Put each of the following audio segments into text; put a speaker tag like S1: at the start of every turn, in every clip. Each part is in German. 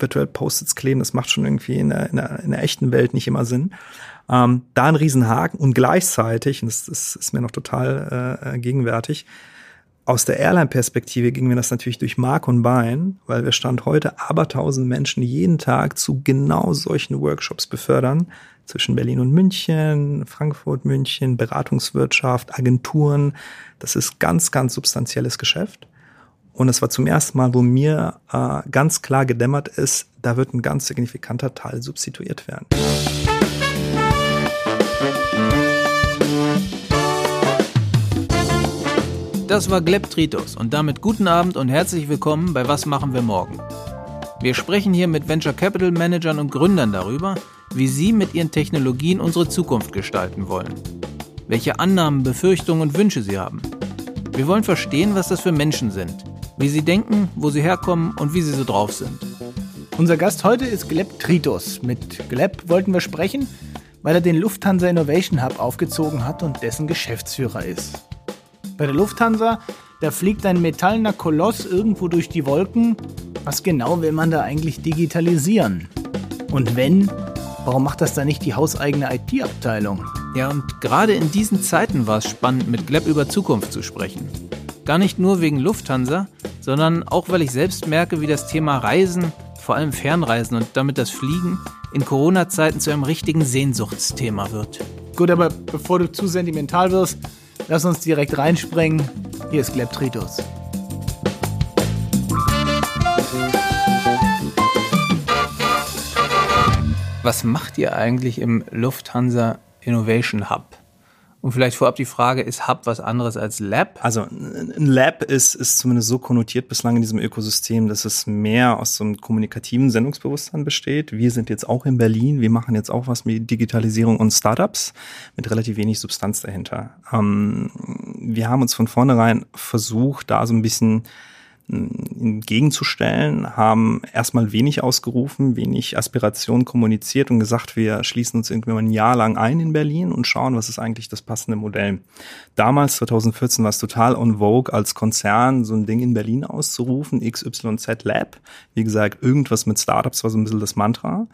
S1: virtuell Post-its kleben, das macht schon irgendwie in der, in der, in der echten Welt nicht immer Sinn. Ähm, da ein Riesenhaken und gleichzeitig, und das, das ist mir noch total äh, gegenwärtig, aus der Airline-Perspektive ging mir das natürlich durch Mark und Bein, weil wir Stand heute aber tausend Menschen jeden Tag zu genau solchen Workshops befördern, zwischen Berlin und München, Frankfurt, München, Beratungswirtschaft, Agenturen. Das ist ganz, ganz substanzielles Geschäft. Und es war zum ersten Mal, wo mir äh, ganz klar gedämmert ist, da wird ein ganz signifikanter Teil substituiert werden.
S2: Das war Gleb Tritos und damit guten Abend und herzlich willkommen bei Was machen wir morgen? Wir sprechen hier mit Venture Capital Managern und Gründern darüber, wie sie mit ihren Technologien unsere Zukunft gestalten wollen. Welche Annahmen, Befürchtungen und Wünsche sie haben. Wir wollen verstehen, was das für Menschen sind, wie sie denken, wo sie herkommen und wie sie so drauf sind.
S3: Unser Gast heute ist Gleb Tritos. Mit Gleb wollten wir sprechen, weil er den Lufthansa Innovation Hub aufgezogen hat und dessen Geschäftsführer ist. Bei der Lufthansa, da fliegt ein metallener Koloss irgendwo durch die Wolken. Was genau will man da eigentlich digitalisieren? Und wenn, warum macht das da nicht die hauseigene IT-Abteilung?
S2: Ja, und gerade in diesen Zeiten war es spannend, mit Gleb über Zukunft zu sprechen. Gar nicht nur wegen Lufthansa, sondern auch, weil ich selbst merke, wie das Thema Reisen, vor allem Fernreisen und damit das Fliegen, in Corona-Zeiten zu einem richtigen Sehnsuchtsthema wird.
S3: Gut, aber bevor du zu sentimental wirst, Lass uns direkt reinspringen. Hier ist Gleptritus.
S2: Was macht ihr eigentlich im Lufthansa Innovation Hub? Und vielleicht vorab die Frage, ist Hub was anderes als Lab?
S1: Also ein Lab ist, ist zumindest so konnotiert bislang in diesem Ökosystem, dass es mehr aus so einem kommunikativen Sendungsbewusstsein besteht. Wir sind jetzt auch in Berlin, wir machen jetzt auch was mit Digitalisierung und Startups mit relativ wenig Substanz dahinter. Ähm, wir haben uns von vornherein versucht, da so ein bisschen entgegenzustellen, haben erstmal wenig ausgerufen, wenig Aspiration kommuniziert und gesagt, wir schließen uns irgendwie mal ein Jahr lang ein in Berlin und schauen, was ist eigentlich das passende Modell. Damals, 2014, war es total on vogue, als Konzern so ein Ding in Berlin auszurufen, XYZ Lab. Wie gesagt, irgendwas mit Startups war so ein bisschen das Mantra.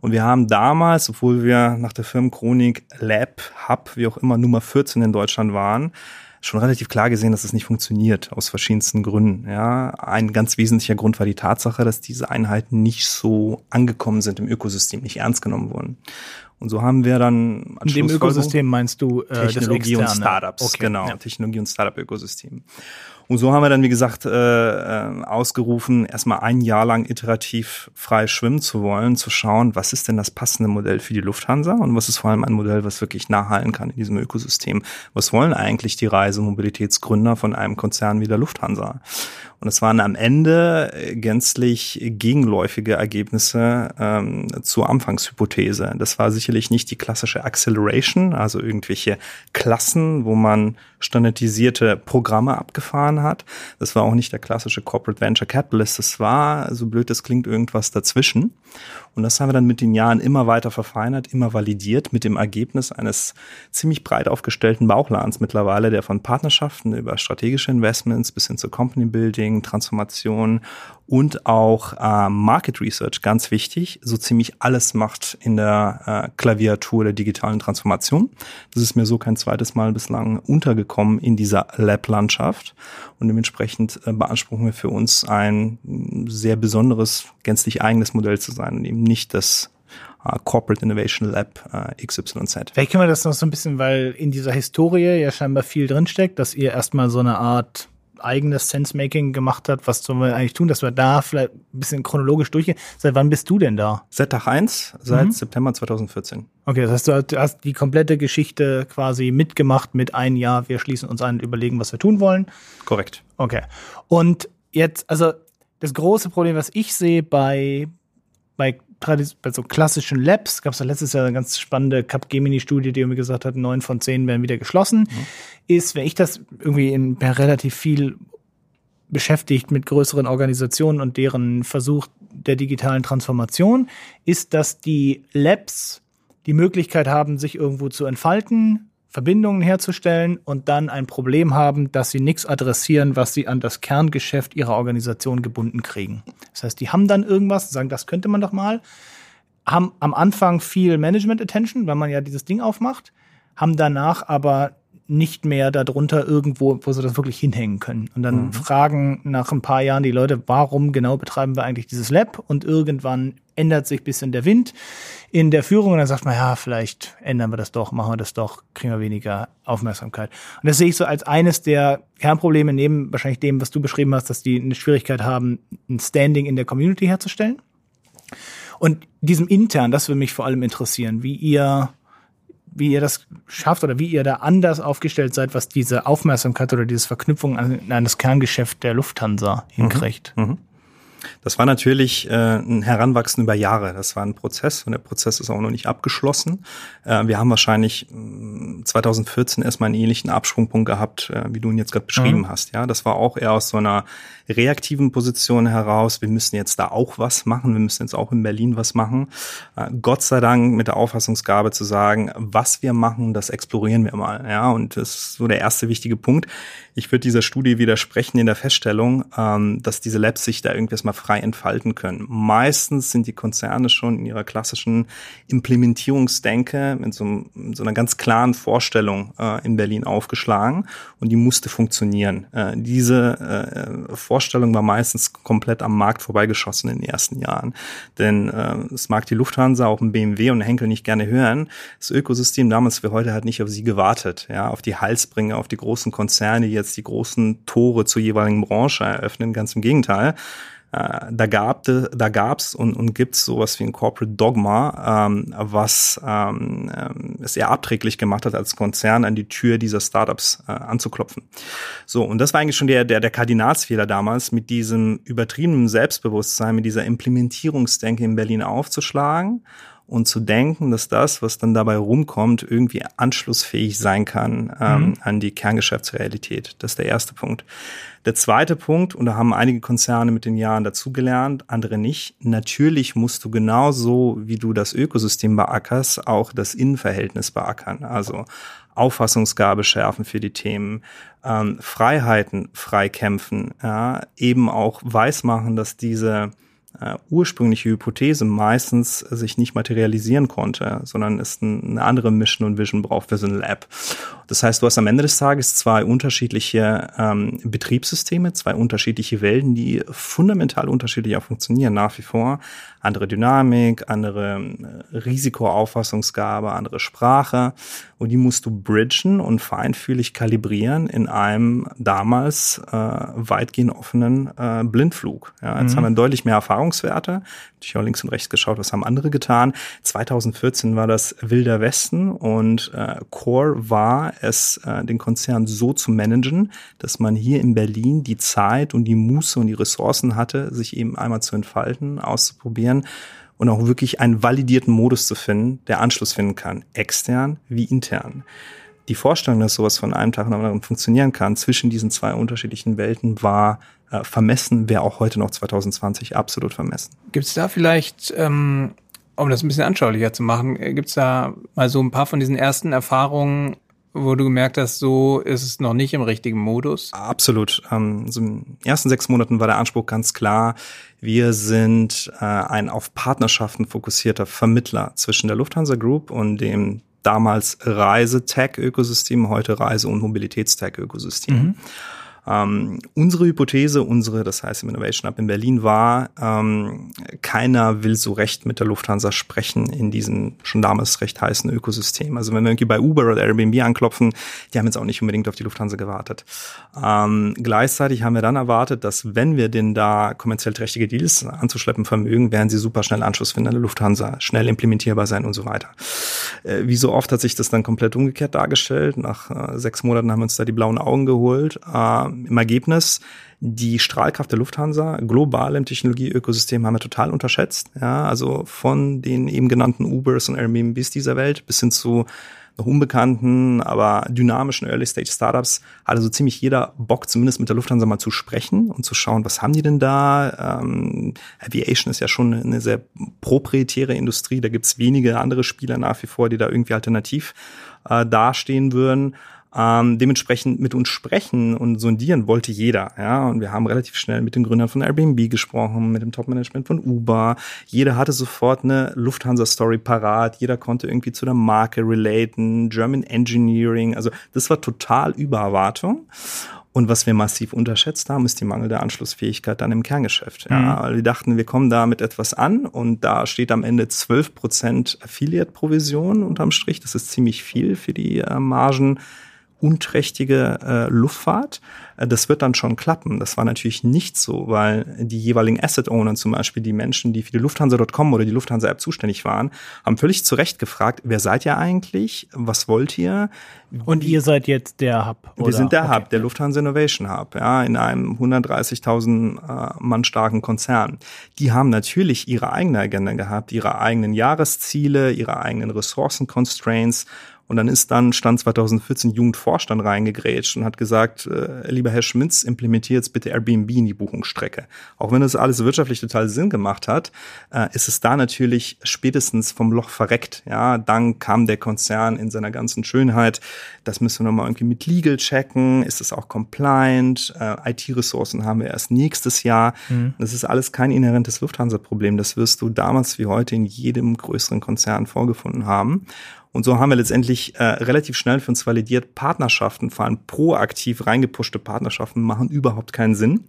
S1: Und wir haben damals, obwohl wir nach der Firmenchronik Lab, Hub, wie auch immer, Nummer 14 in Deutschland waren, schon relativ klar gesehen, dass es nicht funktioniert, aus verschiedensten Gründen. Ja, ein ganz wesentlicher Grund war die Tatsache, dass diese Einheiten nicht so angekommen sind im Ökosystem, nicht ernst genommen wurden. Und so haben wir dann
S3: in dem Ökosystem meinst du
S1: äh, Technologie und Startups, okay. genau, ja. Technologie und Startup-Ökosystem. Und so haben wir dann, wie gesagt, äh, äh, ausgerufen, erstmal ein Jahr lang iterativ frei schwimmen zu wollen, zu schauen, was ist denn das passende Modell für die Lufthansa und was ist vor allem ein Modell, was wirklich nachhalten kann in diesem Ökosystem. Was wollen eigentlich die Reisemobilitätsgründer von einem Konzern wie der Lufthansa? Und es waren am Ende gänzlich gegenläufige Ergebnisse ähm, zur Anfangshypothese. Das war sicherlich nicht die klassische Acceleration, also irgendwelche Klassen, wo man standardisierte Programme abgefahren hat. Das war auch nicht der klassische Corporate Venture Capitalist. Das war, so blöd das klingt, irgendwas dazwischen. Und das haben wir dann mit den Jahren immer weiter verfeinert, immer validiert mit dem Ergebnis eines ziemlich breit aufgestellten Bauchladens mittlerweile, der von Partnerschaften über strategische Investments bis hin zu Company Building, Transformation und auch äh, Market Research, ganz wichtig, so ziemlich alles macht in der äh, Klaviatur der digitalen Transformation. Das ist mir so kein zweites Mal bislang untergekommen in dieser Lab-Landschaft und dementsprechend äh, beanspruchen wir für uns ein sehr besonderes, gänzlich eigenes Modell zu sein und eben nicht das uh, Corporate Innovation Lab uh, äh, XYZ.
S3: Vielleicht können wir das noch so ein bisschen, weil in dieser Historie ja scheinbar viel drinsteckt, dass ihr erstmal so eine Art eigenes Sense-Making gemacht hat. Was sollen wir eigentlich tun, dass wir da vielleicht ein bisschen chronologisch durchgehen? Seit wann bist du denn da?
S1: Seit Tag 1, seit mhm. September 2014.
S3: Okay, das heißt, du hast die komplette Geschichte quasi mitgemacht mit ein Jahr, wir schließen uns ein und überlegen, was wir tun wollen.
S1: Korrekt.
S3: Okay. Und jetzt, also das große Problem, was ich sehe bei, bei bei so klassischen Labs, gab es ja letztes Jahr eine ganz spannende Capgemini-Studie, die irgendwie gesagt hat, neun von zehn werden wieder geschlossen, mhm. ist, wenn ich das irgendwie in relativ viel beschäftigt mit größeren Organisationen und deren Versuch der digitalen Transformation, ist, dass die Labs die Möglichkeit haben, sich irgendwo zu entfalten, Verbindungen herzustellen und dann ein Problem haben, dass sie nichts adressieren, was sie an das Kerngeschäft ihrer Organisation gebunden kriegen. Das heißt, die haben dann irgendwas, sagen, das könnte man doch mal, haben am Anfang viel Management Attention, weil man ja dieses Ding aufmacht, haben danach aber nicht mehr darunter irgendwo, wo sie das wirklich hinhängen können. Und dann mhm. fragen nach ein paar Jahren die Leute, warum genau betreiben wir eigentlich dieses Lab? Und irgendwann ändert sich bisschen der Wind in der Führung und dann sagt man, ja, vielleicht ändern wir das doch, machen wir das doch, kriegen wir weniger Aufmerksamkeit. Und das sehe ich so als eines der Kernprobleme neben wahrscheinlich dem, was du beschrieben hast, dass die eine Schwierigkeit haben, ein Standing in der Community herzustellen. Und diesem intern, das würde mich vor allem interessieren, wie ihr wie ihr das schafft oder wie ihr da anders aufgestellt seid, was diese Aufmerksamkeit oder diese Verknüpfung an, an das Kerngeschäft der Lufthansa hinkriegt. Mhm. Mhm.
S1: Das war natürlich äh, ein Heranwachsen über Jahre. Das war ein Prozess und der Prozess ist auch noch nicht abgeschlossen. Äh, wir haben wahrscheinlich 2014 mm, erstmal einen ähnlichen Absprungpunkt gehabt, äh, wie du ihn jetzt gerade beschrieben mhm. hast. Ja, das war auch eher aus so einer reaktiven Position heraus. Wir müssen jetzt da auch was machen. Wir müssen jetzt auch in Berlin was machen. Äh, Gott sei Dank mit der Auffassungsgabe zu sagen, was wir machen, das explorieren wir mal. Ja, und das ist so der erste wichtige Punkt. Ich würde dieser Studie widersprechen in der Feststellung, ähm, dass diese Labs sich da irgendwie mal frei entfalten können. Meistens sind die Konzerne schon in ihrer klassischen Implementierungsdenke mit so, mit so einer ganz klaren Vorstellung äh, in Berlin aufgeschlagen und die musste funktionieren. Äh, diese äh, Vorstellung war meistens komplett am Markt vorbeigeschossen in den ersten Jahren. Denn äh, es mag die Lufthansa, auch ein BMW und Henkel nicht gerne hören. Das Ökosystem damals für heute hat nicht auf sie gewartet, ja, auf die Halsbringer, auf die großen Konzerne, die jetzt die großen Tore zur jeweiligen Branche eröffnen. Ganz im Gegenteil. Äh, da gab da gab's und, und gibt's sowas wie ein Corporate Dogma, ähm, was ähm, ähm, es eher abträglich gemacht hat, als Konzern an die Tür dieser Startups äh, anzuklopfen. So und das war eigentlich schon der der der Kardinalsfehler damals, mit diesem übertriebenen Selbstbewusstsein, mit dieser Implementierungsdenke in Berlin aufzuschlagen und zu denken, dass das, was dann dabei rumkommt, irgendwie anschlussfähig sein kann ähm, mhm. an die Kerngeschäftsrealität. Das ist der erste Punkt. Der zweite Punkt, und da haben einige Konzerne mit den Jahren dazugelernt, andere nicht. Natürlich musst du genauso, wie du das Ökosystem beackerst, auch das Innenverhältnis beackern. Also Auffassungsgabe schärfen für die Themen, ähm, Freiheiten freikämpfen, ja, eben auch weismachen, dass diese äh, ursprüngliche Hypothese meistens sich nicht materialisieren konnte, sondern es eine andere Mission und Vision braucht für so ein Lab. Das heißt, du hast am Ende des Tages zwei unterschiedliche ähm, Betriebssysteme, zwei unterschiedliche Welten, die fundamental unterschiedlich auch funktionieren nach wie vor. Andere Dynamik, andere äh, Risikoauffassungsgabe, andere Sprache. Und die musst du bridgen und feinfühlig kalibrieren in einem damals äh, weitgehend offenen äh, Blindflug. Ja, jetzt mhm. haben wir deutlich mehr Erfahrungswerte. Ich habe links und rechts geschaut, was haben andere getan. 2014 war das Wilder Westen und äh, Core war es, äh, den Konzern so zu managen, dass man hier in Berlin die Zeit und die Muße und die Ressourcen hatte, sich eben einmal zu entfalten, auszuprobieren und auch wirklich einen validierten Modus zu finden, der Anschluss finden kann, extern wie intern. Die Vorstellung, dass sowas von einem Tag auf den anderen funktionieren kann, zwischen diesen zwei unterschiedlichen Welten war äh, vermessen, wäre auch heute noch 2020 absolut vermessen.
S2: Gibt es da vielleicht ähm um das ein bisschen anschaulicher zu machen, äh, gibt es da mal so ein paar von diesen ersten Erfahrungen, wo du gemerkt hast, so ist es noch nicht im richtigen Modus?
S1: Absolut. Ähm, so in den ersten sechs Monaten war der Anspruch ganz klar. Wir sind äh, ein auf Partnerschaften fokussierter Vermittler zwischen der Lufthansa Group und dem damals Reise-Tech-Ökosystem, heute Reise- und Mobilitätstech-Ökosystem. Mhm. Ähm, unsere Hypothese, unsere, das heißt im Innovation Hub in Berlin, war, ähm, keiner will so recht mit der Lufthansa sprechen in diesem schon damals recht heißen Ökosystem. Also wenn wir irgendwie bei Uber oder Airbnb anklopfen, die haben jetzt auch nicht unbedingt auf die Lufthansa gewartet. Ähm, gleichzeitig haben wir dann erwartet, dass wenn wir denn da kommerziell trächtige Deals anzuschleppen vermögen, werden sie super schnell Anschluss finden an der Lufthansa, schnell implementierbar sein und so weiter. Äh, wie so oft hat sich das dann komplett umgekehrt dargestellt. Nach äh, sechs Monaten haben wir uns da die blauen Augen geholt. Äh, im Ergebnis die Strahlkraft der Lufthansa global im Technologieökosystem haben wir total unterschätzt. Ja, also von den eben genannten Ubers und Airbnbs dieser Welt bis hin zu unbekannten, aber dynamischen Early-Stage-Startups hatte so ziemlich jeder Bock, zumindest mit der Lufthansa mal zu sprechen und zu schauen, was haben die denn da? Ähm, Aviation ist ja schon eine sehr proprietäre Industrie, da gibt's wenige andere Spieler nach wie vor, die da irgendwie alternativ äh, dastehen würden. Ähm, dementsprechend mit uns sprechen und sondieren wollte jeder. Ja, und wir haben relativ schnell mit den Gründern von Airbnb gesprochen, mit dem Top-Management von Uber. Jeder hatte sofort eine Lufthansa-Story parat. Jeder konnte irgendwie zu der Marke relaten, German Engineering. Also das war total über Erwartung. Und was wir massiv unterschätzt haben, ist die mangelnde Anschlussfähigkeit dann im Kerngeschäft. Ja, mhm. weil wir dachten, wir kommen da mit etwas an und da steht am Ende 12 Prozent Affiliate-Provision unterm Strich. Das ist ziemlich viel für die äh, Margen unträchtige äh, Luftfahrt. Äh, das wird dann schon klappen. Das war natürlich nicht so, weil die jeweiligen Asset-Owner, zum Beispiel die Menschen, die für die Lufthansa.com oder die Lufthansa-App zuständig waren, haben völlig zu Recht gefragt, wer seid ihr eigentlich? Was wollt ihr?
S3: Und ihr seid jetzt der Hub?
S1: Oder? Wir sind der okay. Hub, der Lufthansa Innovation Hub, ja, in einem 130.000 äh, Mann starken Konzern. Die haben natürlich ihre eigene Agenda gehabt, ihre eigenen Jahresziele, ihre eigenen Ressourcen-Constraints und dann ist dann Stand 2014 Jugendvorstand reingegrätscht und hat gesagt, äh, lieber Herr Schmitz, implementiert jetzt bitte Airbnb in die Buchungsstrecke. Auch wenn das alles wirtschaftlich total Sinn gemacht hat, äh, ist es da natürlich spätestens vom Loch verreckt. Ja, dann kam der Konzern in seiner ganzen Schönheit. Das müssen wir nochmal irgendwie mit Legal checken. Ist es auch compliant? Äh, IT-Ressourcen haben wir erst nächstes Jahr. Mhm. Das ist alles kein inhärentes Lufthansa-Problem. Das wirst du damals wie heute in jedem größeren Konzern vorgefunden haben. Und so haben wir letztendlich äh, relativ schnell für uns validiert, Partnerschaften, vor allem proaktiv reingepushte Partnerschaften, machen überhaupt keinen Sinn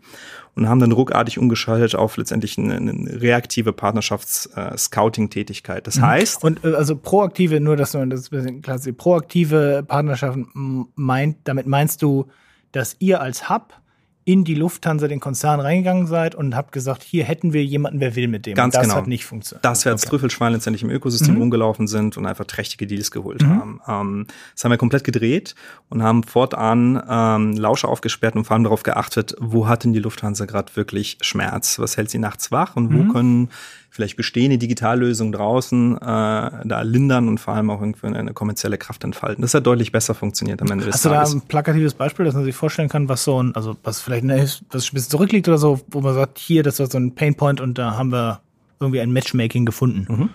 S1: und haben dann ruckartig umgeschaltet auf letztendlich eine, eine reaktive Partnerschafts-Scouting-Tätigkeit. Äh, das mhm. heißt.
S3: Und äh, also proaktive, nur dass du das bisschen klar proaktive Partnerschaften meint, damit meinst du, dass ihr als Hub in die Lufthansa, den Konzern reingegangen seid und habt gesagt, hier hätten wir jemanden, wer will mit dem.
S1: Ganz
S3: das
S1: genau.
S3: hat nicht funktioniert.
S1: Das wir als okay. Trüffelschwein letztendlich im Ökosystem mhm. rumgelaufen sind und einfach trächtige Deals geholt mhm. haben. Ähm, das haben wir komplett gedreht und haben fortan ähm, Lauscher aufgesperrt und vor allem darauf geachtet, wo hat denn die Lufthansa gerade wirklich Schmerz? Was hält sie nachts wach und wo mhm. können vielleicht bestehende Digitallösungen draußen äh, da lindern und vor allem auch irgendwie eine kommerzielle Kraft entfalten. Das hat deutlich besser funktioniert am Ende
S3: des Hast Tages. Hast du da ein plakatives Beispiel, dass man sich vorstellen kann, was so ein, also was vielleicht eine, was ein bisschen zurückliegt oder so, wo man sagt, hier, das war so ein Painpoint und da haben wir irgendwie ein Matchmaking gefunden. Mhm.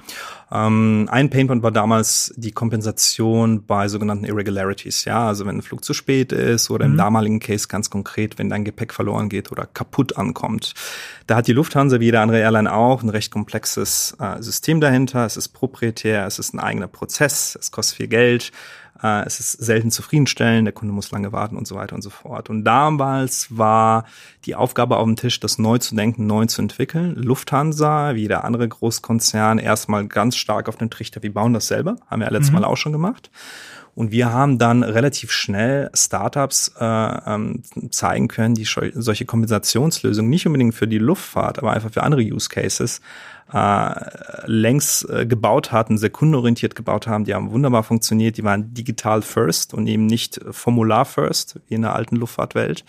S1: Ähm, ein Painpoint war damals die Kompensation bei sogenannten Irregularities. Ja, also wenn ein Flug zu spät ist oder mhm. im damaligen Case ganz konkret, wenn dein Gepäck verloren geht oder kaputt ankommt. Da hat die Lufthansa wie jede andere Airline auch ein recht komplexes äh, System dahinter. Es ist proprietär, es ist ein eigener Prozess, es kostet viel Geld. Äh, es ist selten zufriedenstellend, der Kunde muss lange warten und so weiter und so fort. Und damals war die Aufgabe auf dem Tisch, das neu zu denken, neu zu entwickeln. Lufthansa, wie jeder andere Großkonzern, erstmal ganz stark auf den Trichter, wir bauen das selber, haben wir ja letztes mhm. Mal auch schon gemacht. Und wir haben dann relativ schnell Startups äh, ähm, zeigen können, die solche Kompensationslösungen nicht unbedingt für die Luftfahrt, aber einfach für andere Use Cases äh, längst äh, gebaut hatten, sehr kundenorientiert gebaut haben. Die haben wunderbar funktioniert. Die waren digital first und eben nicht Formular first wie in der alten Luftfahrtwelt.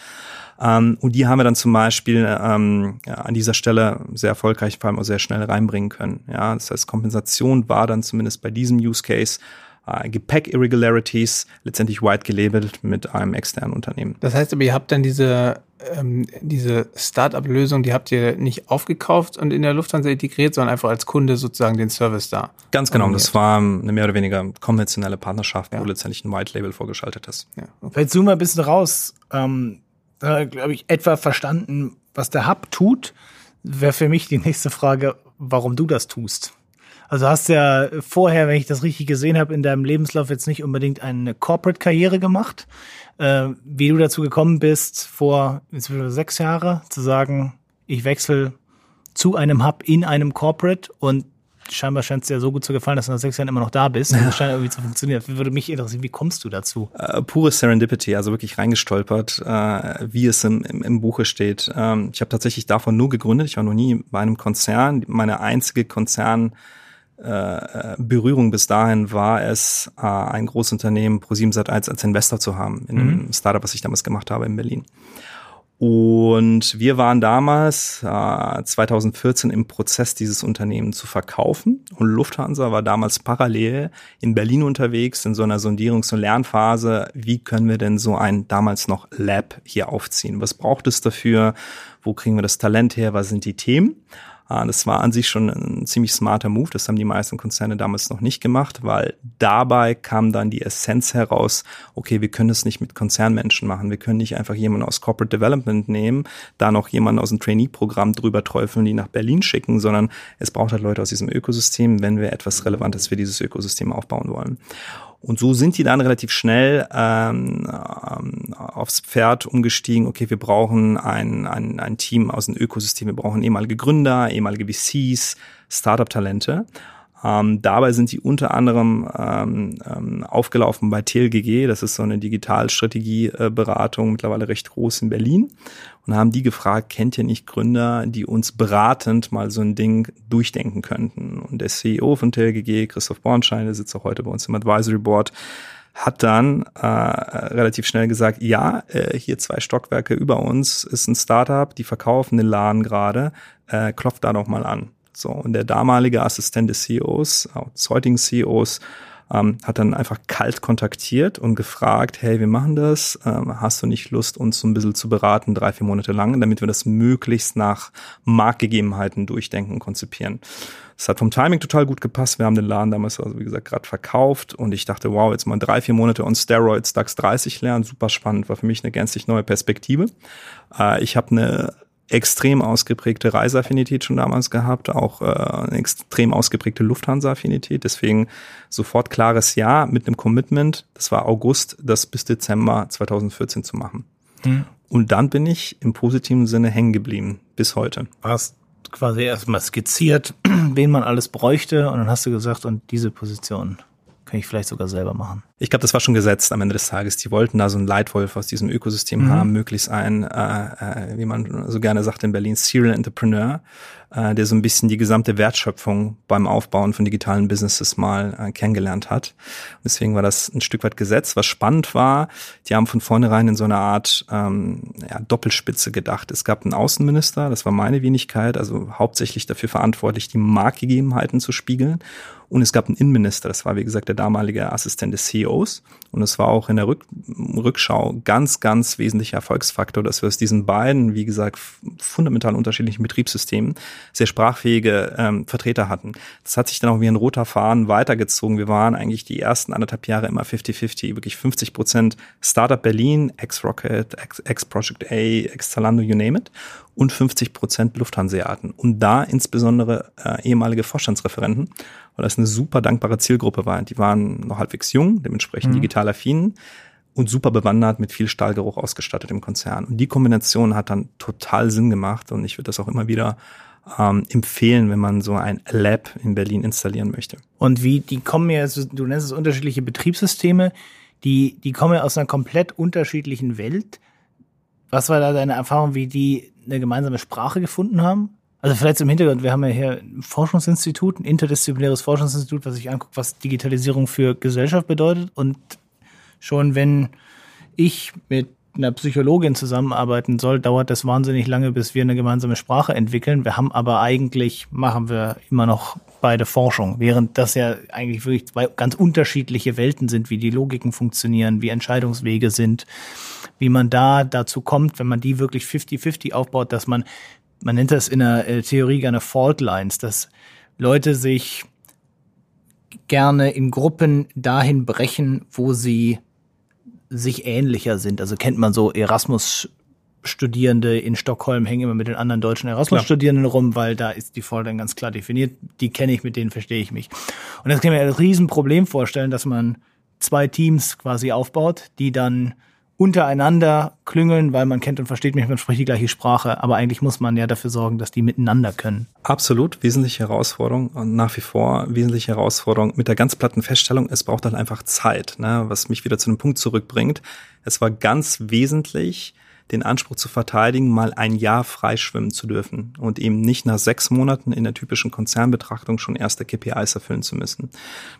S1: Ähm, und die haben wir dann zum Beispiel ähm, ja, an dieser Stelle sehr erfolgreich, vor allem auch sehr schnell reinbringen können. Ja, das heißt, Kompensation war dann zumindest bei diesem Use Case äh, Gepäck-Irregularities letztendlich white gelabelt mit einem externen Unternehmen.
S2: Das heißt aber, ihr habt dann diese ähm, diese Startup-Lösung, die habt ihr nicht aufgekauft und in der Lufthansa integriert, sondern einfach als Kunde sozusagen den Service da.
S1: Ganz genau. Das war eine mehr oder weniger konventionelle Partnerschaft, ja. wo letztendlich ein White Label vorgeschaltet ist.
S3: Ja, okay. Vielleicht zoomen wir ein bisschen raus. Ähm, da glaube ich etwa verstanden, was der Hub tut. Wäre für mich die nächste Frage, warum du das tust. Also hast ja vorher, wenn ich das richtig gesehen habe, in deinem Lebenslauf jetzt nicht unbedingt eine Corporate-Karriere gemacht, äh, wie du dazu gekommen bist, vor inzwischen sechs Jahre zu sagen, ich wechsle zu einem Hub in einem Corporate und scheinbar scheint es dir so gut zu gefallen, dass du nach sechs Jahren immer noch da bist. Ja. Das scheint irgendwie zu funktionieren. Würde mich interessieren, wie kommst du dazu?
S1: Äh, pure Serendipity, also wirklich reingestolpert, äh, wie es im, im, im Buche steht. Ähm, ich habe tatsächlich davon nur gegründet. Ich war noch nie bei einem Konzern. Meine einzige Konzern Berührung bis dahin war es, äh, ein Großunternehmen Pro7 Sat1 als Investor zu haben in einem mhm. Startup, was ich damals gemacht habe in Berlin. Und wir waren damals, äh, 2014, im Prozess, dieses Unternehmen zu verkaufen. Und Lufthansa war damals parallel in Berlin unterwegs, in so einer Sondierungs- und Lernphase. Wie können wir denn so ein damals noch Lab hier aufziehen? Was braucht es dafür? Wo kriegen wir das Talent her? Was sind die Themen? Ah, das war an sich schon ein ziemlich smarter Move. Das haben die meisten Konzerne damals noch nicht gemacht, weil dabei kam dann die Essenz heraus, okay, wir können es nicht mit Konzernmenschen machen. Wir können nicht einfach jemanden aus Corporate Development nehmen, da noch jemanden aus dem Trainee-Programm drüber träufeln, die nach Berlin schicken, sondern es braucht halt Leute aus diesem Ökosystem, wenn wir etwas Relevantes für dieses Ökosystem aufbauen wollen. Und so sind die dann relativ schnell ähm, ähm, aufs Pferd umgestiegen. Okay, wir brauchen ein, ein, ein Team aus dem Ökosystem. Wir brauchen ehemalige Gründer, ehemalige VCs, Startup-Talente. Ähm, dabei sind die unter anderem ähm, ähm, aufgelaufen bei TLGG, das ist so eine Digitalstrategieberatung, mittlerweile recht groß in Berlin. Und haben die gefragt, kennt ihr nicht Gründer, die uns beratend mal so ein Ding durchdenken könnten? Und der CEO von TLGG, Christoph Bornschein, der sitzt auch heute bei uns im Advisory Board, hat dann äh, relativ schnell gesagt, ja, äh, hier zwei Stockwerke über uns ist ein Startup, die verkaufen den Laden gerade, äh, klopft da doch mal an. So, und der damalige Assistent des CEOs, des heutigen CEOs, ähm, hat dann einfach kalt kontaktiert und gefragt, hey, wir machen das, ähm, hast du nicht Lust, uns so ein bisschen zu beraten, drei, vier Monate lang, damit wir das möglichst nach Marktgegebenheiten durchdenken konzipieren. Das hat vom Timing total gut gepasst. Wir haben den Laden damals, also wie gesagt, gerade verkauft und ich dachte, wow, jetzt mal drei, vier Monate on Steroids DAX 30 lernen, super spannend, war für mich eine gänzlich neue Perspektive. Äh, ich habe eine extrem ausgeprägte Reiseaffinität schon damals gehabt, auch äh, eine extrem ausgeprägte Lufthansa-Affinität. Deswegen sofort klares Ja mit einem Commitment. Das war August, das bis Dezember 2014 zu machen. Hm. Und dann bin ich im positiven Sinne hängen geblieben, bis heute.
S3: Hast quasi erstmal skizziert, wen man alles bräuchte und dann hast du gesagt, und diese Position kann ich vielleicht sogar selber machen.
S1: Ich glaube, das war schon gesetzt am Ende des Tages. Die wollten da so einen Leitwolf aus diesem Ökosystem mhm. haben, möglichst ein, äh, äh, wie man so gerne sagt in Berlin, Serial Entrepreneur, äh, der so ein bisschen die gesamte Wertschöpfung beim Aufbauen von digitalen Businesses mal äh, kennengelernt hat. Und deswegen war das ein Stück weit gesetzt. Was spannend war, die haben von vornherein in so einer Art ähm, ja, Doppelspitze gedacht. Es gab einen Außenminister, das war meine Wenigkeit, also hauptsächlich dafür verantwortlich, die Marktgegebenheiten zu spiegeln. Und es gab einen Innenminister, das war wie gesagt der damalige Assistent des CEOs. Und es war auch in der Rück Rückschau ganz, ganz wesentlicher Erfolgsfaktor, dass wir aus diesen beiden, wie gesagt, fundamental unterschiedlichen Betriebssystemen sehr sprachfähige ähm, Vertreter hatten. Das hat sich dann auch wie ein roter Faden weitergezogen. Wir waren eigentlich die ersten anderthalb Jahre immer 50-50, wirklich 50 Prozent Startup Berlin, ex-Rocket, ex-Project A, ex-Zalando, you name it und 50 Prozent Lufthanseaten. Und da insbesondere äh, ehemalige Vorstandsreferenten weil das eine super dankbare Zielgruppe war. Die waren noch halbwegs jung, dementsprechend mhm. digital affin und super bewandert mit viel Stahlgeruch ausgestattet im Konzern. Und die Kombination hat dann total Sinn gemacht und ich würde das auch immer wieder ähm, empfehlen, wenn man so ein Lab in Berlin installieren möchte.
S3: Und wie, die kommen ja, du nennst es unterschiedliche Betriebssysteme, die, die kommen ja aus einer komplett unterschiedlichen Welt. Was war da deine Erfahrung, wie die eine gemeinsame Sprache gefunden haben? Also vielleicht zum Hintergrund, wir haben ja hier ein Forschungsinstitut, ein interdisziplinäres Forschungsinstitut, was sich anguckt, was Digitalisierung für Gesellschaft bedeutet. Und schon wenn ich mit einer Psychologin zusammenarbeiten soll, dauert das wahnsinnig lange, bis wir eine gemeinsame Sprache entwickeln. Wir haben aber eigentlich, machen wir immer noch beide Forschung, während das ja eigentlich wirklich zwei ganz unterschiedliche Welten sind, wie die Logiken funktionieren, wie Entscheidungswege sind, wie man da dazu kommt, wenn man die wirklich 50-50 aufbaut, dass man man nennt das in der äh, Theorie gerne Fault Lines, dass Leute sich gerne in Gruppen dahin brechen, wo sie sich ähnlicher sind. Also kennt man so Erasmus Studierende in Stockholm hängen immer mit den anderen deutschen Erasmus-Studierenden rum, weil da ist die Fault dann ganz klar definiert. Die kenne ich, mit denen verstehe ich mich. Und das kann ich mir ein Riesenproblem vorstellen, dass man zwei Teams quasi aufbaut, die dann untereinander klüngeln, weil man kennt und versteht mich, man spricht die gleiche Sprache, aber eigentlich muss man ja dafür sorgen, dass die miteinander können.
S1: Absolut, wesentliche Herausforderung und nach wie vor wesentliche Herausforderung mit der ganz platten Feststellung, es braucht halt einfach Zeit, ne? was mich wieder zu einem Punkt zurückbringt. Es war ganz wesentlich, den Anspruch zu verteidigen, mal ein Jahr frei schwimmen zu dürfen und eben nicht nach sechs Monaten in der typischen Konzernbetrachtung schon erste KPIs erfüllen zu müssen.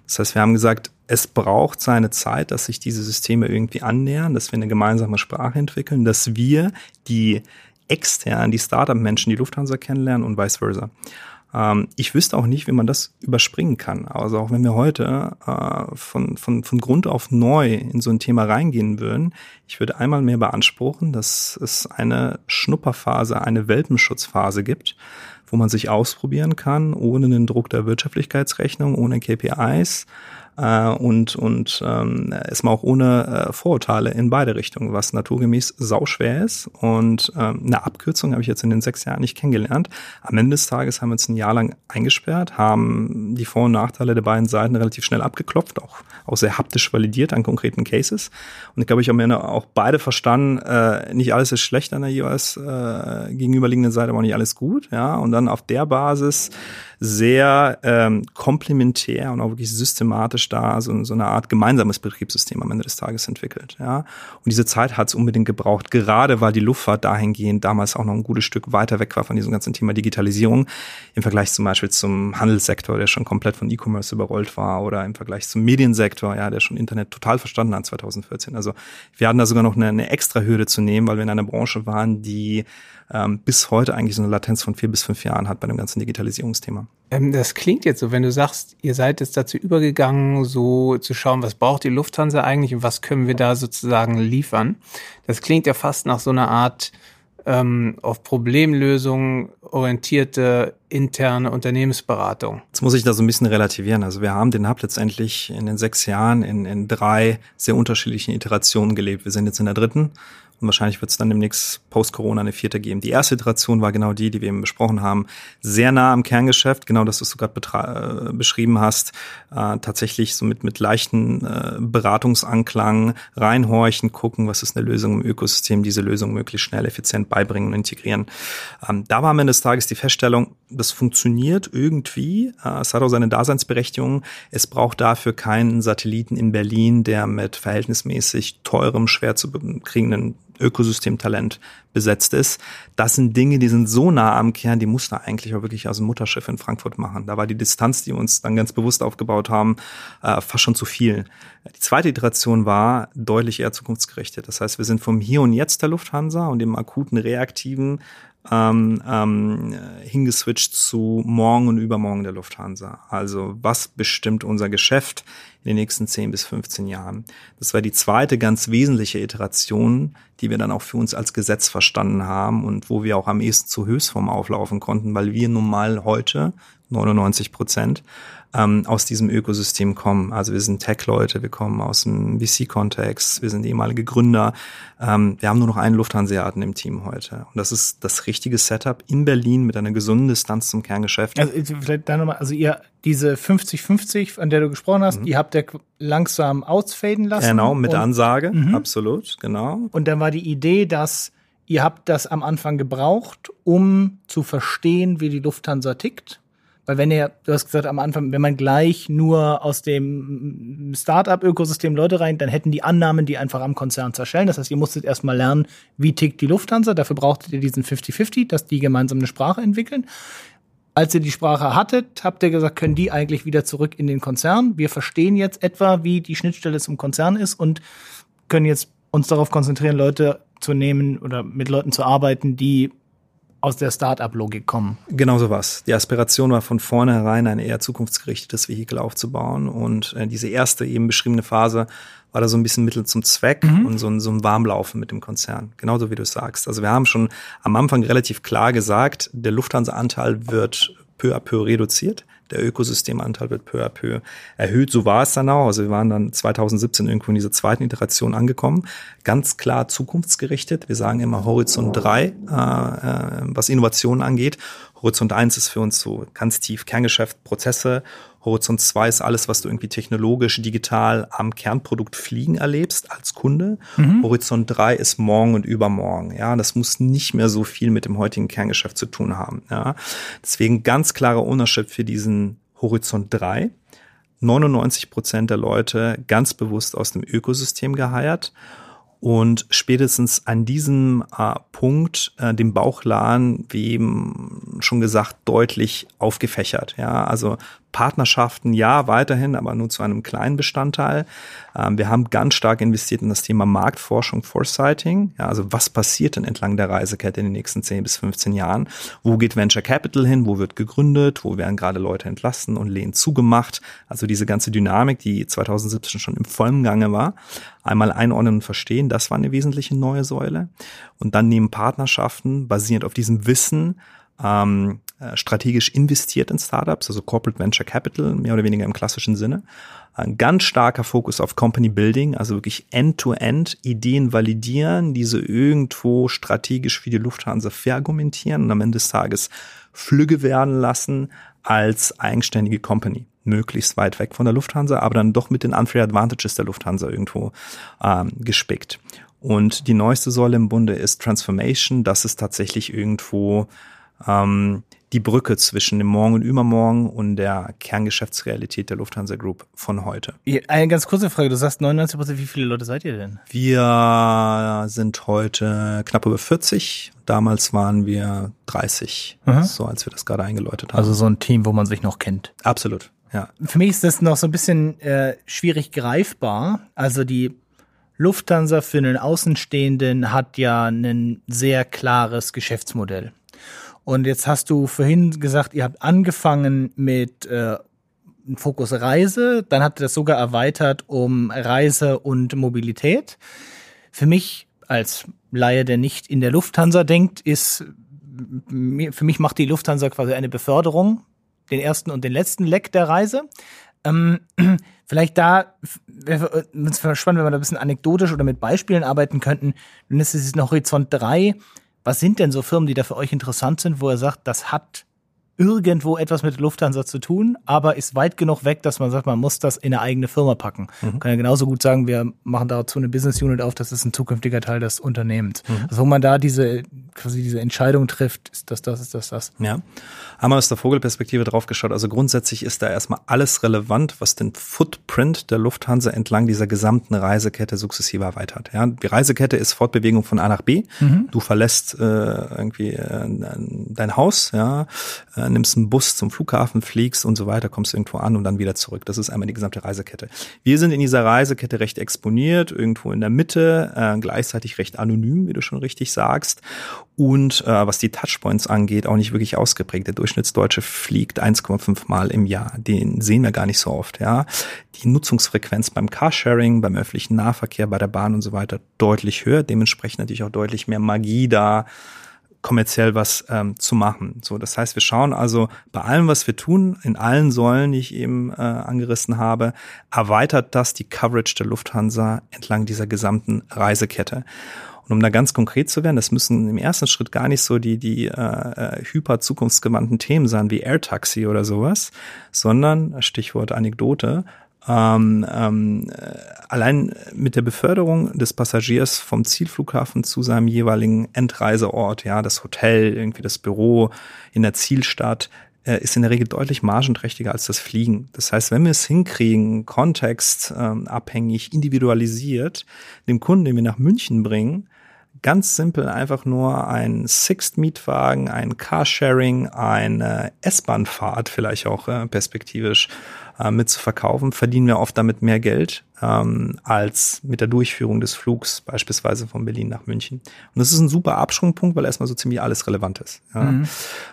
S1: Das heißt, wir haben gesagt, es braucht seine Zeit, dass sich diese Systeme irgendwie annähern, dass wir eine gemeinsame Sprache entwickeln, dass wir die extern, die Startup-Menschen, die Lufthansa kennenlernen und vice versa. Ähm, ich wüsste auch nicht, wie man das überspringen kann. Also auch wenn wir heute äh, von, von, von Grund auf neu in so ein Thema reingehen würden, ich würde einmal mehr beanspruchen, dass es eine Schnupperphase, eine Welpenschutzphase gibt, wo man sich ausprobieren kann, ohne den Druck der Wirtschaftlichkeitsrechnung, ohne KPIs, äh, und, und ähm, erstmal auch ohne äh, Vorurteile in beide Richtungen, was naturgemäß sauschwer ist. Und ähm, eine Abkürzung habe ich jetzt in den sechs Jahren nicht kennengelernt. Am Ende des Tages haben wir uns ein Jahr lang eingesperrt, haben die Vor- und Nachteile der beiden Seiten relativ schnell abgeklopft, auch, auch sehr haptisch validiert an konkreten Cases. Und ich glaube, ich habe mir auch beide verstanden, äh, nicht alles ist schlecht an der jeweils äh, gegenüberliegenden Seite, aber auch nicht alles gut. Ja, und dann auf der Basis sehr ähm, komplementär und auch wirklich systematisch da so, so eine Art gemeinsames Betriebssystem am Ende des Tages entwickelt. Ja. Und diese Zeit hat es unbedingt gebraucht, gerade weil die Luftfahrt dahingehend damals auch noch ein gutes Stück weiter weg war von diesem ganzen Thema Digitalisierung im Vergleich zum Beispiel zum Handelssektor, der schon komplett von E-Commerce überrollt war oder im Vergleich zum Mediensektor, ja, der schon Internet total verstanden hat 2014. Also wir hatten da sogar noch eine, eine extra Hürde zu nehmen, weil wir in einer Branche waren, die ähm, bis heute eigentlich so eine Latenz von vier bis fünf Jahren hat bei dem ganzen Digitalisierungsthema.
S2: Ähm, das klingt jetzt so, wenn du sagst, ihr seid jetzt dazu übergegangen, so zu schauen, was braucht die Lufthansa eigentlich und was können wir da sozusagen liefern. Das klingt ja fast nach so einer Art ähm, auf Problemlösung orientierte interne Unternehmensberatung.
S1: Jetzt muss ich da so ein bisschen relativieren. Also wir haben den Hub letztendlich in den sechs Jahren in, in drei sehr unterschiedlichen Iterationen gelebt. Wir sind jetzt in der dritten und wahrscheinlich wird es dann demnächst post-Corona eine vierte geben. Die erste Iteration war genau die, die wir eben besprochen haben. Sehr nah am Kerngeschäft, genau das, was du gerade äh, beschrieben hast. Äh, tatsächlich so mit, mit leichten äh, Beratungsanklang reinhorchen, gucken, was ist eine Lösung im Ökosystem, diese Lösung möglichst schnell, effizient beibringen und integrieren. Ähm, da war am Ende des Tages die Feststellung, das funktioniert irgendwie. Äh, es hat auch seine Daseinsberechtigung. Es braucht dafür keinen Satelliten in Berlin, der mit verhältnismäßig teurem, schwer zu kriegenden Ökosystemtalent besetzt ist. Das sind Dinge, die sind so nah am Kern, die mussten eigentlich auch wirklich aus dem Mutterschiff in Frankfurt machen. Da war die Distanz, die wir uns dann ganz bewusst aufgebaut haben, äh, fast schon zu viel. Die zweite Iteration war deutlich eher zukunftsgerichtet. Das heißt, wir sind vom Hier und Jetzt der Lufthansa und dem akuten reaktiven ähm, ähm, hingeswitcht zu morgen und übermorgen der Lufthansa. Also was bestimmt unser Geschäft in den nächsten 10 bis 15 Jahren? Das war die zweite ganz wesentliche Iteration, die wir dann auch für uns als Gesetz verstanden haben und wo wir auch am ehesten zu Höchstform auflaufen konnten, weil wir nun mal heute 99 Prozent ähm, aus diesem Ökosystem kommen. Also wir sind Tech-Leute, wir kommen aus dem VC-Kontext, wir sind ehemalige Gründer. Ähm, wir haben nur noch einen Lufthanseaten im Team heute. Und das ist das richtige Setup in Berlin mit einer gesunden Distanz zum Kerngeschäft.
S3: Also vielleicht da nochmal, also ihr diese 50-50, an der du gesprochen hast, mhm. die habt ihr langsam ausfaden lassen.
S1: Genau, mit und, Ansage, mhm. absolut, genau.
S3: Und dann war die Idee, dass ihr habt das am Anfang gebraucht, um zu verstehen, wie die Lufthansa tickt weil wenn ihr, du hast gesagt am Anfang, wenn man gleich nur aus dem Startup-Ökosystem Leute rein, dann hätten die Annahmen die einfach am Konzern zerschellen. Das heißt, ihr musstet erstmal lernen, wie tickt die Lufthansa. Dafür brauchtet ihr diesen 50-50, dass die gemeinsam eine Sprache entwickeln. Als ihr die Sprache hattet, habt ihr gesagt, können die eigentlich wieder zurück in den Konzern. Wir verstehen jetzt etwa, wie die Schnittstelle zum Konzern ist und können jetzt uns darauf konzentrieren, Leute zu nehmen oder mit Leuten zu arbeiten, die aus der Start-up-Logik kommen.
S1: Genau so was. Die Aspiration war von vornherein ein eher zukunftsgerichtetes Vehikel aufzubauen und äh, diese erste eben beschriebene Phase war da so ein bisschen Mittel zum Zweck mhm. und so ein, so ein Warmlaufen mit dem Konzern. Genauso wie du sagst. Also wir haben schon am Anfang relativ klar gesagt, der Lufthansa-Anteil wird peu à peu reduziert der Ökosystemanteil wird peu à peu erhöht. So war es dann auch. Also wir waren dann 2017 irgendwo in dieser zweiten Iteration angekommen. Ganz klar zukunftsgerichtet. Wir sagen immer Horizont 3, äh, äh, was Innovationen angeht. Horizont 1 ist für uns so ganz tief Kerngeschäft, Prozesse. Horizont 2 ist alles, was du irgendwie technologisch, digital am Kernprodukt fliegen erlebst als Kunde. Mhm. Horizont 3 ist morgen und übermorgen. Ja, das muss nicht mehr so viel mit dem heutigen Kerngeschäft zu tun haben. Ja, deswegen ganz klarer Ownership für diesen Horizont 3. 99 Prozent der Leute ganz bewusst aus dem Ökosystem geheiert und spätestens an diesem äh, Punkt äh, den Bauchladen, wie eben schon gesagt, deutlich aufgefächert. Ja, also Partnerschaften ja weiterhin, aber nur zu einem kleinen Bestandteil. Ähm, wir haben ganz stark investiert in das Thema Marktforschung, Foresighting. Ja, also was passiert denn entlang der Reisekette in den nächsten 10 bis 15 Jahren? Wo geht Venture Capital hin? Wo wird gegründet? Wo werden gerade Leute entlassen und Lehen zugemacht? Also diese ganze Dynamik, die 2017 schon im vollen Gange war, einmal einordnen und verstehen, das war eine wesentliche neue Säule. Und dann nehmen Partnerschaften basierend auf diesem Wissen ähm, äh, strategisch investiert in Startups, also Corporate Venture Capital, mehr oder weniger im klassischen Sinne. Ein ganz starker Fokus auf Company Building, also wirklich End-to-End -End Ideen validieren, diese irgendwo strategisch für die Lufthansa verargumentieren und am Ende des Tages Flüge werden lassen als eigenständige Company. Möglichst weit weg von der Lufthansa, aber dann doch mit den Unfair Advantages der Lufthansa irgendwo ähm, gespickt. Und die neueste Säule im Bunde ist Transformation. Das ist tatsächlich irgendwo ähm, die Brücke zwischen dem Morgen und Übermorgen und der Kerngeschäftsrealität der Lufthansa Group von heute.
S3: Eine ganz kurze Frage. Du sagst 99 Prozent. Wie viele Leute seid ihr denn?
S1: Wir sind heute knapp über 40. Damals waren wir 30, Aha. so als wir das gerade eingeläutet haben.
S3: Also so ein Team, wo man sich noch kennt.
S1: Absolut, ja.
S3: Für mich ist das noch so ein bisschen äh, schwierig greifbar. Also die Lufthansa für einen Außenstehenden hat ja ein sehr klares Geschäftsmodell. Und jetzt hast du vorhin gesagt, ihr habt angefangen mit äh, Fokus Reise, dann habt ihr das sogar erweitert um Reise und Mobilität. Für mich als Laie, der nicht in der Lufthansa denkt, ist für mich macht die Lufthansa quasi eine Beförderung, den ersten und den letzten Leck der Reise. Ähm, vielleicht da wäre spannend, wenn wir da ein bisschen anekdotisch oder mit Beispielen arbeiten könnten. Dann ist es noch Horizont 3 was sind denn so Firmen, die da für euch interessant sind, wo er sagt, das hat irgendwo etwas mit Lufthansa zu tun, aber ist weit genug weg, dass man sagt, man muss das in eine eigene Firma packen. Mhm. Kann ja genauso gut sagen, wir machen dazu eine Business Unit auf, das ist ein zukünftiger Teil des Unternehmens. Mhm. Also wo man da diese quasi diese Entscheidung trifft, ist das das, ist das das.
S1: Ja, einmal aus der Vogelperspektive drauf geschaut. Also grundsätzlich ist da erstmal alles relevant, was den Footprint der Lufthansa entlang dieser gesamten Reisekette sukzessive erweitert. Ja, die Reisekette ist Fortbewegung von A nach B. Mhm. Du verlässt äh, irgendwie äh, dein Haus, ja, äh, nimmst einen Bus zum Flughafen, fliegst und so weiter, kommst irgendwo an und dann wieder zurück. Das ist einmal die gesamte Reisekette. Wir sind in dieser Reisekette recht exponiert, irgendwo in der Mitte, äh, gleichzeitig recht anonym, wie du schon richtig sagst. Und äh, was die Touchpoints angeht, auch nicht wirklich ausgeprägt. Der Durchschnittsdeutsche fliegt 1,5 Mal im Jahr. Den sehen wir gar nicht so oft. Ja, Die Nutzungsfrequenz beim Carsharing, beim öffentlichen Nahverkehr, bei der Bahn und so weiter deutlich höher. Dementsprechend natürlich auch deutlich mehr Magie da kommerziell was ähm, zu machen. So, das heißt, wir schauen also bei allem, was wir tun, in allen Säulen, die ich eben äh, angerissen habe, erweitert das die Coverage der Lufthansa entlang dieser gesamten Reisekette. Und um da ganz konkret zu werden, das müssen im ersten Schritt gar nicht so die, die äh, äh hyper zukunftsgewandten Themen sein wie Airtaxi oder sowas, sondern, Stichwort Anekdote, ähm, ähm, äh, allein mit der Beförderung des Passagiers vom Zielflughafen zu seinem jeweiligen Endreiseort, ja, das Hotel, irgendwie das Büro in der Zielstadt, äh, ist in der Regel deutlich margenträchtiger als das Fliegen. Das heißt, wenn wir es hinkriegen, kontextabhängig, ähm, individualisiert, dem Kunden, den wir nach München bringen, ganz simpel einfach nur ein Sixth-Mietwagen, ein Carsharing, eine S-Bahn-Fahrt vielleicht auch äh, perspektivisch äh, mit zu verkaufen, verdienen wir oft damit mehr Geld ähm, als mit der Durchführung des Flugs beispielsweise von Berlin nach München. Und das ist ein super Absprungpunkt, weil erstmal so ziemlich alles relevant ist. Ja. Mhm.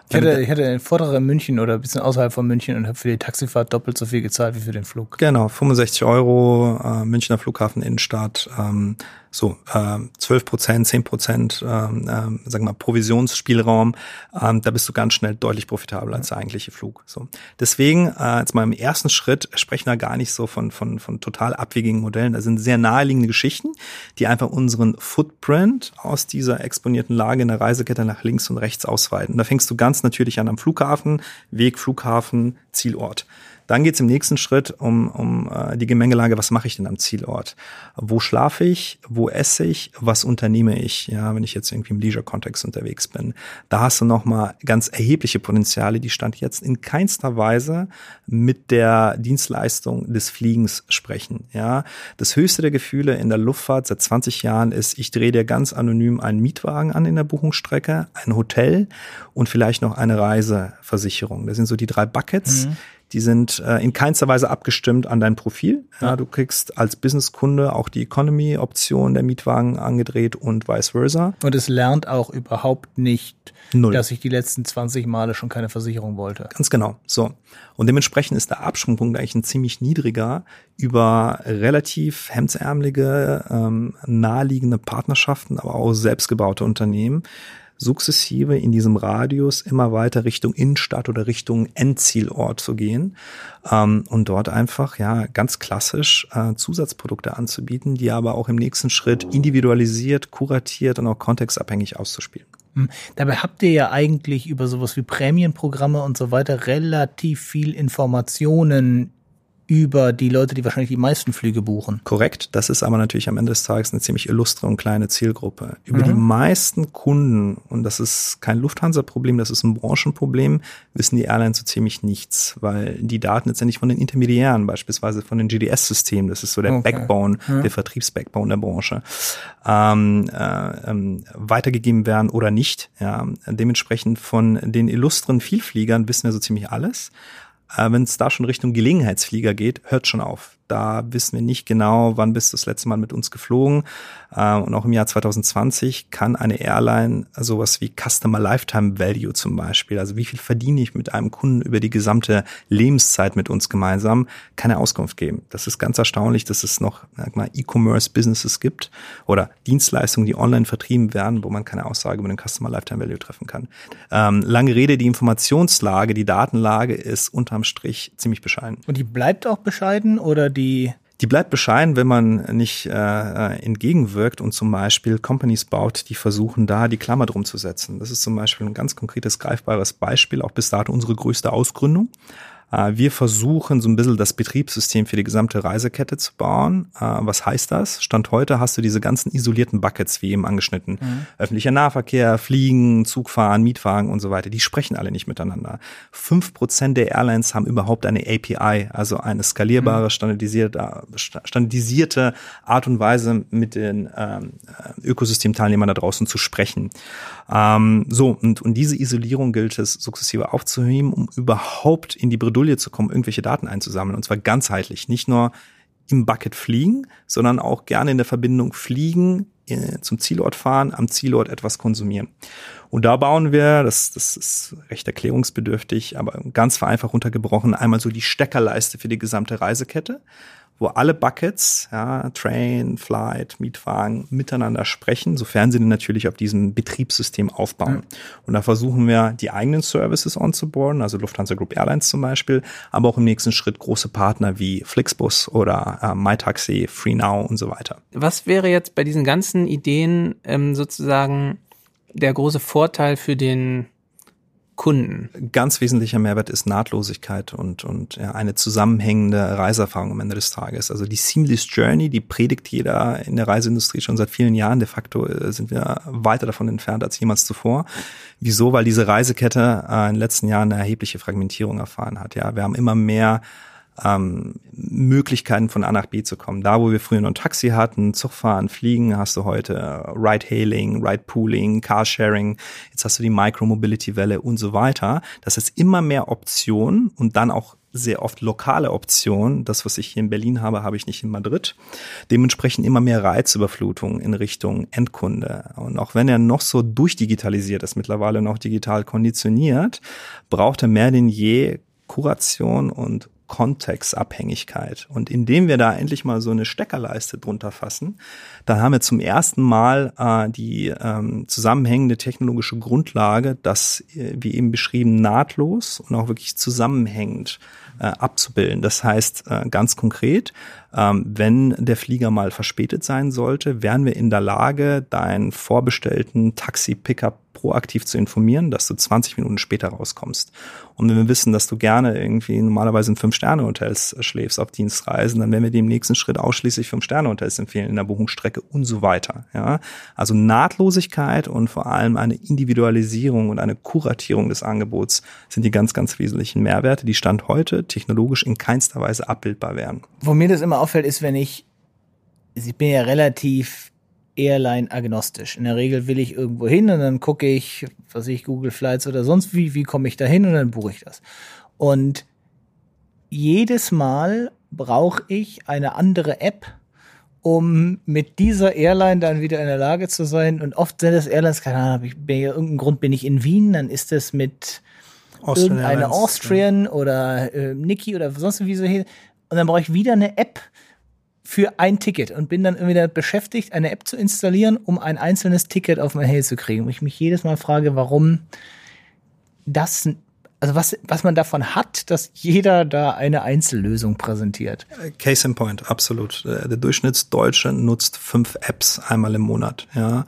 S3: Ich, hatte, ich hatte einen Vortrag in München oder ein bisschen außerhalb von München und habe für die Taxifahrt doppelt so viel gezahlt wie für den Flug.
S1: Genau, 65 Euro, äh, Münchner Flughafen Innenstadt, ähm, so äh, 12 Prozent, 10 Prozent, ähm, äh, sagen wir mal, Provisionsspielraum, ähm, da bist du ganz schnell deutlich profitabler als der eigentliche Flug. So. Deswegen, äh, jetzt mal im ersten Schritt sprechen wir gar nicht so von, von, von total abwegigen Modellen. Da sind sehr naheliegende Geschichten, die einfach unseren Footprint aus dieser exponierten Lage in der Reisekette nach links und rechts ausweiten. Da fängst du ganz natürlich an am Flughafen, Weg, Flughafen, Zielort. Dann geht es im nächsten Schritt um, um äh, die Gemengelage, was mache ich denn am Zielort? Wo schlafe ich? Wo esse ich? Was unternehme ich? Ja, wenn ich jetzt irgendwie im Leisure-Kontext unterwegs bin. Da hast du nochmal ganz erhebliche Potenziale, die Stand jetzt in keinster Weise mit der Dienstleistung des Fliegens sprechen. Ja, das höchste der Gefühle in der Luftfahrt seit 20 Jahren ist, ich drehe dir ganz anonym einen Mietwagen an in der Buchungsstrecke, ein Hotel und vielleicht noch eine Reiseversicherung. Das sind so die drei Buckets. Mhm die sind äh, in keinster Weise abgestimmt an dein Profil. Ja, du kriegst als Businesskunde auch die Economy-Option der Mietwagen angedreht und vice versa.
S3: Und es lernt auch überhaupt nicht, Null. dass ich die letzten 20 Male schon keine Versicherung wollte.
S1: Ganz genau. So. Und dementsprechend ist der Absprungpunkt eigentlich ein ziemlich niedriger über relativ hemdsärmelige, ähm, naheliegende Partnerschaften, aber auch selbstgebaute Unternehmen sukzessive in diesem Radius immer weiter Richtung Innenstadt oder Richtung Endzielort zu gehen ähm, und dort einfach ja ganz klassisch äh, Zusatzprodukte anzubieten, die aber auch im nächsten Schritt individualisiert, kuratiert und auch kontextabhängig auszuspielen.
S3: Hm. Dabei habt ihr ja eigentlich über sowas wie Prämienprogramme und so weiter relativ viel Informationen über die Leute, die wahrscheinlich die meisten Flüge buchen.
S1: Korrekt. Das ist aber natürlich am Ende des Tages eine ziemlich illustre und kleine Zielgruppe. Über mhm. die meisten Kunden, und das ist kein Lufthansa-Problem, das ist ein Branchenproblem, wissen die Airlines so ziemlich nichts, weil die Daten letztendlich von den Intermediären, beispielsweise von den GDS-Systemen, das ist so der okay. Backbone, mhm. der Vertriebsbackbone der Branche, ähm, äh, ähm, weitergegeben werden oder nicht. Ja. Dementsprechend von den illustren Vielfliegern wissen wir so ziemlich alles. Äh, Wenn es da schon Richtung Gelegenheitsflieger geht, hört schon auf. Da wissen wir nicht genau, wann bist du das letzte Mal mit uns geflogen. Äh, und auch im Jahr 2020 kann eine Airline sowas wie Customer Lifetime Value zum Beispiel, also wie viel verdiene ich mit einem Kunden über die gesamte Lebenszeit mit uns gemeinsam, keine Auskunft geben. Das ist ganz erstaunlich, dass es noch E-Commerce-Businesses gibt oder Dienstleistungen, die online vertrieben werden, wo man keine Aussage über den Customer Lifetime Value treffen kann. Ähm, lange Rede, die Informationslage, die Datenlage ist unterm Strich ziemlich bescheiden.
S3: Und die bleibt auch bescheiden oder die
S1: die bleibt bescheiden, wenn man nicht äh, äh, entgegenwirkt und zum Beispiel Companies baut, die versuchen, da die Klammer drum zu setzen. Das ist zum Beispiel ein ganz konkretes, greifbares Beispiel, auch bis dato unsere größte Ausgründung. Äh, wir versuchen so ein bisschen das Betriebssystem für die gesamte Reisekette zu bauen. Äh, was heißt das? Stand heute hast du diese ganzen isolierten Buckets, wie eben angeschnitten. Mhm. Öffentlicher Nahverkehr, Fliegen, Zugfahren, Mietwagen und so weiter. Die sprechen alle nicht miteinander. Fünf Prozent der Airlines haben überhaupt eine API, also eine skalierbare, mhm. standardisierte, standardisierte Art und Weise, mit den ähm, Ökosystemteilnehmern da draußen zu sprechen. Ähm, so, und, und diese Isolierung gilt es sukzessive aufzuheben, um überhaupt in die Bredouille zu kommen, irgendwelche Daten einzusammeln. Und zwar ganzheitlich. Nicht nur im Bucket fliegen, sondern auch gerne in der Verbindung fliegen, äh, zum Zielort fahren, am Zielort etwas konsumieren. Und da bauen wir, das, das ist recht erklärungsbedürftig, aber ganz vereinfacht runtergebrochen, einmal so die Steckerleiste für die gesamte Reisekette wo alle Buckets, ja, Train, Flight, Mietwagen, miteinander sprechen, sofern sie natürlich auf diesem Betriebssystem aufbauen. Mhm. Und da versuchen wir, die eigenen Services onzuboarden, also Lufthansa Group Airlines zum Beispiel, aber auch im nächsten Schritt große Partner wie Flixbus oder äh, MyTaxi, FreeNow und so weiter.
S2: Was wäre jetzt bei diesen ganzen Ideen ähm, sozusagen der große Vorteil für den Kunden.
S1: Ganz wesentlicher Mehrwert ist Nahtlosigkeit und, und ja, eine zusammenhängende Reiseerfahrung am Ende des Tages. Also die Seamless Journey, die predigt jeder in der Reiseindustrie schon seit vielen Jahren. De facto äh, sind wir weiter davon entfernt als jemals zuvor. Wieso? Weil diese Reisekette äh, in den letzten Jahren eine erhebliche Fragmentierung erfahren hat. Ja, wir haben immer mehr ähm, Möglichkeiten von A nach B zu kommen. Da, wo wir früher nur ein Taxi hatten, Zugfahren, Fliegen, hast du heute Ride-Hailing, Ride-Pooling, Carsharing, jetzt hast du die Micro-Mobility-Welle und so weiter. Das ist immer mehr Optionen und dann auch sehr oft lokale Optionen. Das, was ich hier in Berlin habe, habe ich nicht in Madrid. Dementsprechend immer mehr Reizüberflutung in Richtung Endkunde. Und auch wenn er noch so durchdigitalisiert ist, mittlerweile noch digital konditioniert, braucht er mehr denn je Kuration und Kontextabhängigkeit. Und indem wir da endlich mal so eine Steckerleiste drunter fassen, dann haben wir zum ersten Mal äh, die ähm, zusammenhängende technologische Grundlage, das, äh, wie eben beschrieben, nahtlos und auch wirklich zusammenhängend äh, abzubilden. Das heißt äh, ganz konkret, ähm, wenn der Flieger mal verspätet sein sollte, wären wir in der Lage, deinen vorbestellten Taxi-Pickup proaktiv zu informieren, dass du 20 Minuten später rauskommst. Und wenn wir wissen, dass du gerne irgendwie normalerweise in Fünf-Sterne-Hotels schläfst auf Dienstreisen, dann werden wir im nächsten Schritt ausschließlich Fünf-Sterne-Hotels empfehlen in der Buchungsstrecke und so weiter. Ja? Also Nahtlosigkeit und vor allem eine Individualisierung und eine Kuratierung des Angebots sind die ganz, ganz wesentlichen Mehrwerte, die Stand heute technologisch in keinster Weise abbildbar wären.
S3: Wo mir das immer auffällt, ist, wenn ich, ich bin ja relativ Airline-agnostisch. In der Regel will ich irgendwo hin und dann gucke ich, was ich, Google Flights oder sonst wie, wie komme ich da hin und dann buche ich das. Und jedes Mal brauche ich eine andere App, um mit dieser Airline dann wieder in der Lage zu sein. Und oft sind es Airlines, keine Ahnung, ich bin, irgendeinem Grund bin ich in Wien, dann ist es mit Austrian Austrian oder äh, Niki oder sonst wie so hier. Und dann brauche ich wieder eine App, für ein Ticket und bin dann wieder beschäftigt, eine App zu installieren, um ein einzelnes Ticket auf mein Handy zu kriegen. Und ich mich jedes Mal frage, warum das, also was, was man davon hat, dass jeder da eine Einzellösung präsentiert.
S1: Case in point, absolut. Äh, der Durchschnittsdeutsche nutzt fünf Apps einmal im Monat, ja,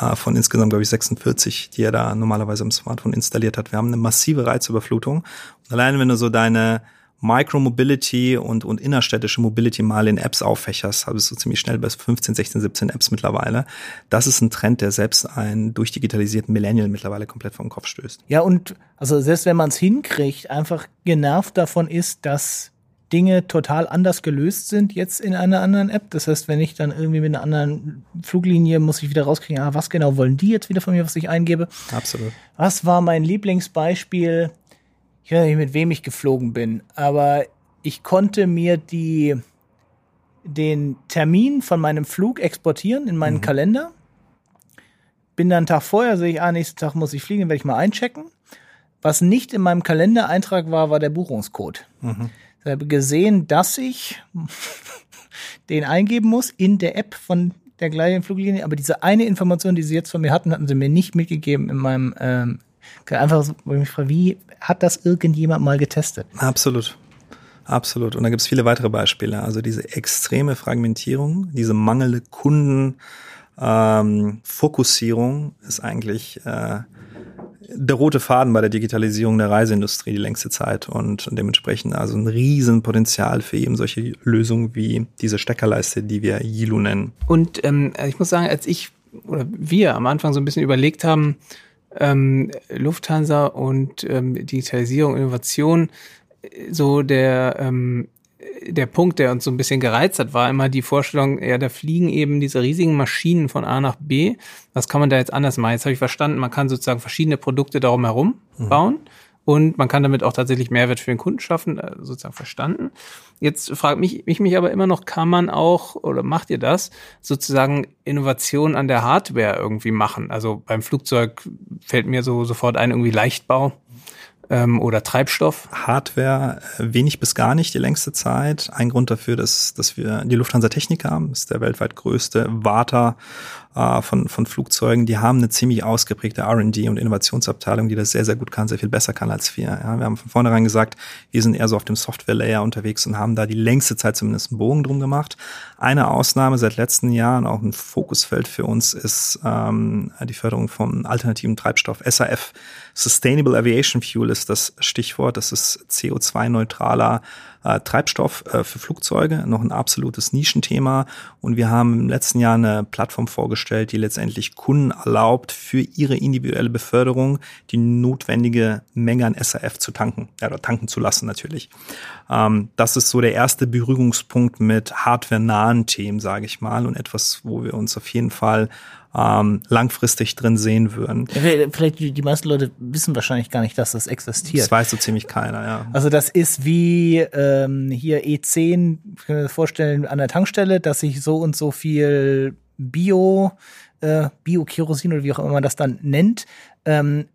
S1: äh, von insgesamt, glaube ich, 46, die er da normalerweise im Smartphone installiert hat. Wir haben eine massive Reizüberflutung. Und allein wenn du so deine Micromobility und, und innerstädtische Mobility mal in Apps auffächerst, habe ich so ziemlich schnell bei 15, 16, 17 Apps mittlerweile. Das ist ein Trend, der selbst einen durchdigitalisierten Millennial mittlerweile komplett den Kopf stößt.
S3: Ja, und also selbst wenn man es hinkriegt, einfach genervt davon ist, dass Dinge total anders gelöst sind jetzt in einer anderen App. Das heißt, wenn ich dann irgendwie mit einer anderen Fluglinie muss ich wieder rauskriegen, ah, was genau wollen die jetzt wieder von mir, was ich eingebe?
S1: Absolut.
S3: Was war mein Lieblingsbeispiel? Ich weiß nicht, mit wem ich geflogen bin, aber ich konnte mir die, den Termin von meinem Flug exportieren in meinen mhm. Kalender. Bin dann einen Tag vorher, sehe ich, ah, nächsten Tag muss ich fliegen, werde ich mal einchecken. Was nicht in meinem Kalendereintrag war, war der Buchungscode. Mhm. Ich habe gesehen, dass ich den eingeben muss in der App von der gleichen Fluglinie, aber diese eine Information, die sie jetzt von mir hatten, hatten sie mir nicht mitgegeben in meinem ähm, Einfach, wo ich mich frage, wie hat das irgendjemand mal getestet?
S1: Absolut. Absolut. Und da gibt es viele weitere Beispiele. Also diese extreme Fragmentierung, diese mangelnde Kundenfokussierung ähm, ist eigentlich äh, der rote Faden bei der Digitalisierung der Reiseindustrie die längste Zeit und dementsprechend also ein Riesenpotenzial für eben solche Lösungen wie diese Steckerleiste, die wir Yilu nennen.
S2: Und ähm, ich muss sagen, als ich oder wir am Anfang so ein bisschen überlegt haben, ähm, Lufthansa und ähm, Digitalisierung, Innovation, so der, ähm, der Punkt, der uns so ein bisschen gereizt hat, war immer die Vorstellung, ja, da fliegen eben diese riesigen Maschinen von A nach B. Was kann man da jetzt anders machen? Jetzt habe ich verstanden, man kann sozusagen verschiedene Produkte darum herum mhm. Und man kann damit auch tatsächlich Mehrwert für den Kunden schaffen, äh, sozusagen verstanden. Jetzt fragt mich, ich mich aber immer noch, kann man auch oder macht ihr das sozusagen Innovation an der Hardware irgendwie machen? Also beim Flugzeug fällt mir so sofort ein irgendwie Leichtbau ähm, oder Treibstoff?
S1: Hardware äh, wenig bis gar nicht die längste Zeit. Ein Grund dafür, dass, dass wir die Lufthansa Technik haben, ist der weltweit größte Warter äh, von, von Flugzeugen. Die haben eine ziemlich ausgeprägte R&D und Innovationsabteilung, die das sehr, sehr gut kann, sehr viel besser kann als wir. Ja, wir haben von vornherein gesagt, wir sind eher so auf dem Software-Layer unterwegs und haben da die längste Zeit zumindest einen Bogen drum gemacht. Eine Ausnahme seit letzten Jahren, auch ein Fokusfeld für uns, ist ähm, die Förderung von alternativen Treibstoff, SAF. Sustainable Aviation Fuel ist das Stichwort. Das ist CO2-neutraler äh, Treibstoff äh, für Flugzeuge, noch ein absolutes Nischenthema. Und wir haben im letzten Jahr eine Plattform vorgestellt, die letztendlich Kunden erlaubt, für ihre individuelle Beförderung die notwendige Menge an SAF zu tanken, ja, oder tanken zu lassen natürlich. Ähm, das ist so der erste Berührungspunkt mit hardware-nahen Themen, sage ich mal, und etwas, wo wir uns auf jeden Fall ähm, langfristig drin sehen würden.
S3: Vielleicht die, die meisten Leute wissen wahrscheinlich gar nicht, dass das existiert.
S1: Das weiß so ziemlich keiner, ja.
S3: Also das ist wie ähm, hier E10, ich kann mir vorstellen, an der Tankstelle, dass ich so und so viel Bio, äh, Bio-Kerosin oder wie auch immer man das dann nennt, ähm,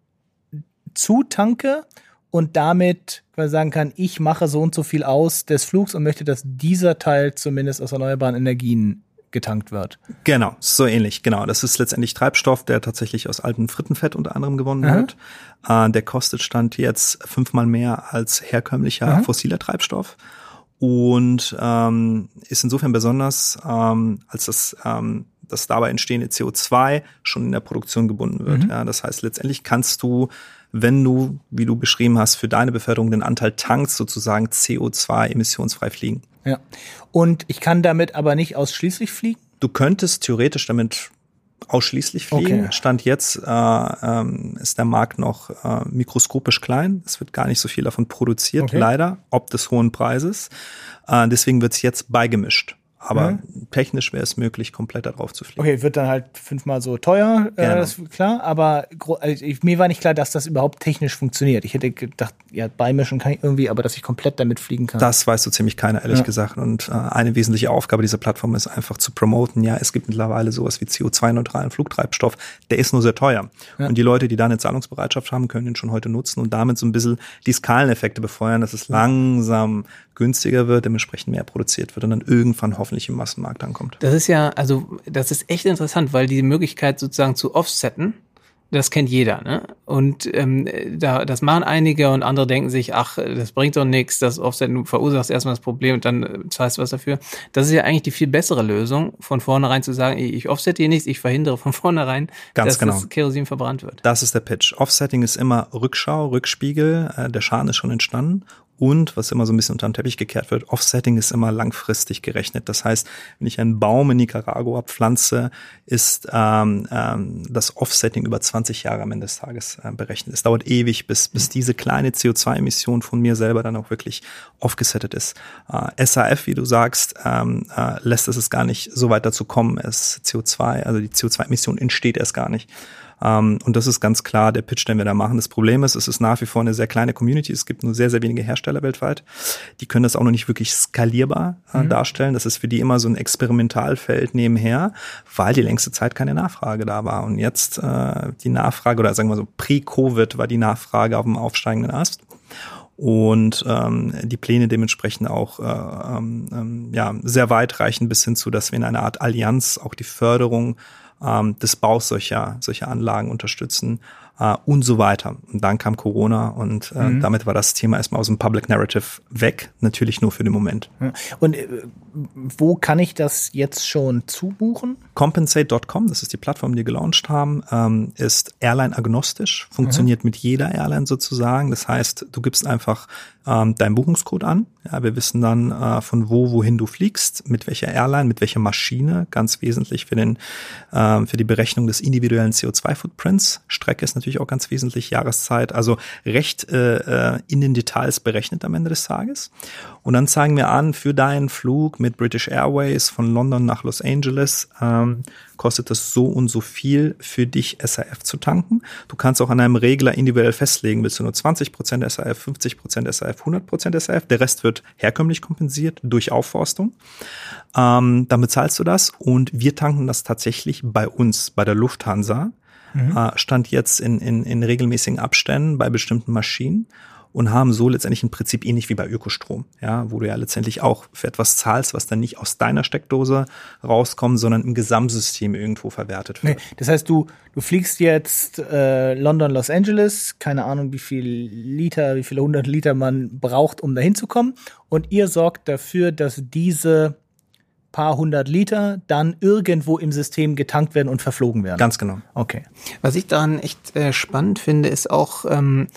S3: zutanke und damit quasi sagen kann, ich mache so und so viel aus des Flugs und möchte, dass dieser Teil zumindest aus erneuerbaren Energien getankt wird.
S1: Genau, so ähnlich, genau. Das ist letztendlich Treibstoff, der tatsächlich aus altem Frittenfett unter anderem gewonnen Aha. wird. Äh, der kostet Stand jetzt fünfmal mehr als herkömmlicher Aha. fossiler Treibstoff und ähm, ist insofern besonders, ähm, als das ähm, das dabei entstehende CO2 schon in der Produktion gebunden wird. Mhm. Ja, das heißt, letztendlich kannst du, wenn du, wie du beschrieben hast, für deine Beförderung den Anteil tankst, sozusagen CO2 emissionsfrei fliegen.
S3: Ja. Und ich kann damit aber nicht ausschließlich fliegen?
S1: Du könntest theoretisch damit ausschließlich fliegen. Okay. Stand jetzt äh, ähm, ist der Markt noch äh, mikroskopisch klein. Es wird gar nicht so viel davon produziert, okay. leider, ob des hohen Preises. Äh, deswegen wird es jetzt beigemischt. Aber mhm. technisch wäre es möglich, komplett darauf zu fliegen.
S3: Okay, wird dann halt fünfmal so teuer, äh, das ist klar. Aber also mir war nicht klar, dass das überhaupt technisch funktioniert. Ich hätte gedacht, ja, beimischen kann ich irgendwie, aber dass ich komplett damit fliegen kann.
S1: Das weiß so ziemlich keiner, ehrlich ja. gesagt. Und äh, eine wesentliche Aufgabe dieser Plattform ist einfach zu promoten. Ja, es gibt mittlerweile sowas wie CO2-neutralen Flugtreibstoff. Der ist nur sehr teuer. Ja. Und die Leute, die da eine Zahlungsbereitschaft haben, können den schon heute nutzen und damit so ein bisschen die Skaleneffekte befeuern, dass es langsam günstiger wird, dementsprechend mehr produziert wird und dann irgendwann hoffentlich im Massenmarkt ankommt.
S2: Das ist ja, also das ist echt interessant, weil die Möglichkeit sozusagen zu offsetten, das kennt jeder, ne? Und ähm, da, das machen einige und andere denken sich, ach, das bringt doch nichts, das Offset, du verursachst erstmal das Problem und dann äh, zahlst du was dafür. Das ist ja eigentlich die viel bessere Lösung, von vornherein zu sagen, ich offset hier nichts, ich verhindere von vornherein,
S1: Ganz dass genau.
S2: das Kerosin verbrannt wird.
S1: Das ist der Pitch. Offsetting ist immer Rückschau, Rückspiegel, äh, der Schaden ist schon entstanden und was immer so ein bisschen unter den Teppich gekehrt wird, Offsetting ist immer langfristig gerechnet. Das heißt, wenn ich einen Baum in Nicaragua pflanze, ist ähm, ähm, das Offsetting über 20 Jahre am Ende des Tages äh, berechnet. Es dauert ewig, bis, bis diese kleine CO2-Emission von mir selber dann auch wirklich offgesettet ist. Äh, SAF, wie du sagst, ähm, äh, lässt es gar nicht so weit dazu kommen. Es CO2, also die CO2-Emission entsteht erst gar nicht. Ähm, und das ist ganz klar der Pitch, den wir da machen. Das Problem ist, es ist nach wie vor eine sehr kleine Community. Es gibt nur sehr, sehr wenige Hersteller weltweit. Die können das auch noch nicht wirklich skalierbar äh, mhm. darstellen. Das ist für die immer so ein Experimentalfeld nebenher, weil die längste Zeit keine Nachfrage da war. Und jetzt äh, die Nachfrage, oder sagen wir so, pre-Covid war die Nachfrage auf dem aufsteigenden Ast und ähm, die Pläne dementsprechend auch äh, ähm, ähm ja, sehr weitreichend bis hin zu, dass wir in einer Art Allianz auch die Förderung ähm, des Baus solcher, solcher Anlagen unterstützen äh, und so weiter. Und dann kam Corona und äh, mhm. damit war das Thema erstmal aus dem Public Narrative weg, natürlich nur für den Moment.
S3: Und äh, wo kann ich das jetzt schon zubuchen?
S1: Compensate.com, das ist die Plattform, die wir gelauncht haben, ähm, ist Airline-agnostisch, funktioniert mhm. mit jeder Airline sozusagen. Das heißt, du gibst einfach ähm, deinen Buchungscode an. Ja, wir wissen dann äh, von wo, wohin du fliegst, mit welcher Airline, mit welcher Maschine, ganz wesentlich für den äh, für die Berechnung des individuellen CO2-Footprints. Strecke ist natürlich auch ganz wesentlich, Jahreszeit, also recht äh, äh, in den Details berechnet am Ende des Tages. Und dann zeigen wir an, für deinen Flug mit British Airways von London nach Los Angeles ähm, kostet es so und so viel für dich SAF zu tanken. Du kannst auch an einem Regler individuell festlegen, willst du nur 20% SAF, 50% SAF, 100% SAF. Der Rest wird herkömmlich kompensiert durch Aufforstung. Ähm, dann bezahlst du das und wir tanken das tatsächlich bei uns, bei der Lufthansa. Mhm. Äh, stand jetzt in, in, in regelmäßigen Abständen bei bestimmten Maschinen und haben so letztendlich ein Prinzip ähnlich wie bei Ökostrom, ja, wo du ja letztendlich auch für etwas zahlst, was dann nicht aus deiner Steckdose rauskommt, sondern im Gesamtsystem irgendwo verwertet wird.
S3: Nee, das heißt, du, du fliegst jetzt äh, London, Los Angeles, keine Ahnung, wie viel Liter, wie viele hundert Liter man braucht, um dahin zu kommen, und ihr sorgt dafür, dass diese paar hundert Liter dann irgendwo im System getankt werden und verflogen werden.
S1: Ganz genau.
S3: Okay.
S2: Was ich daran echt äh, spannend finde, ist auch, ähm,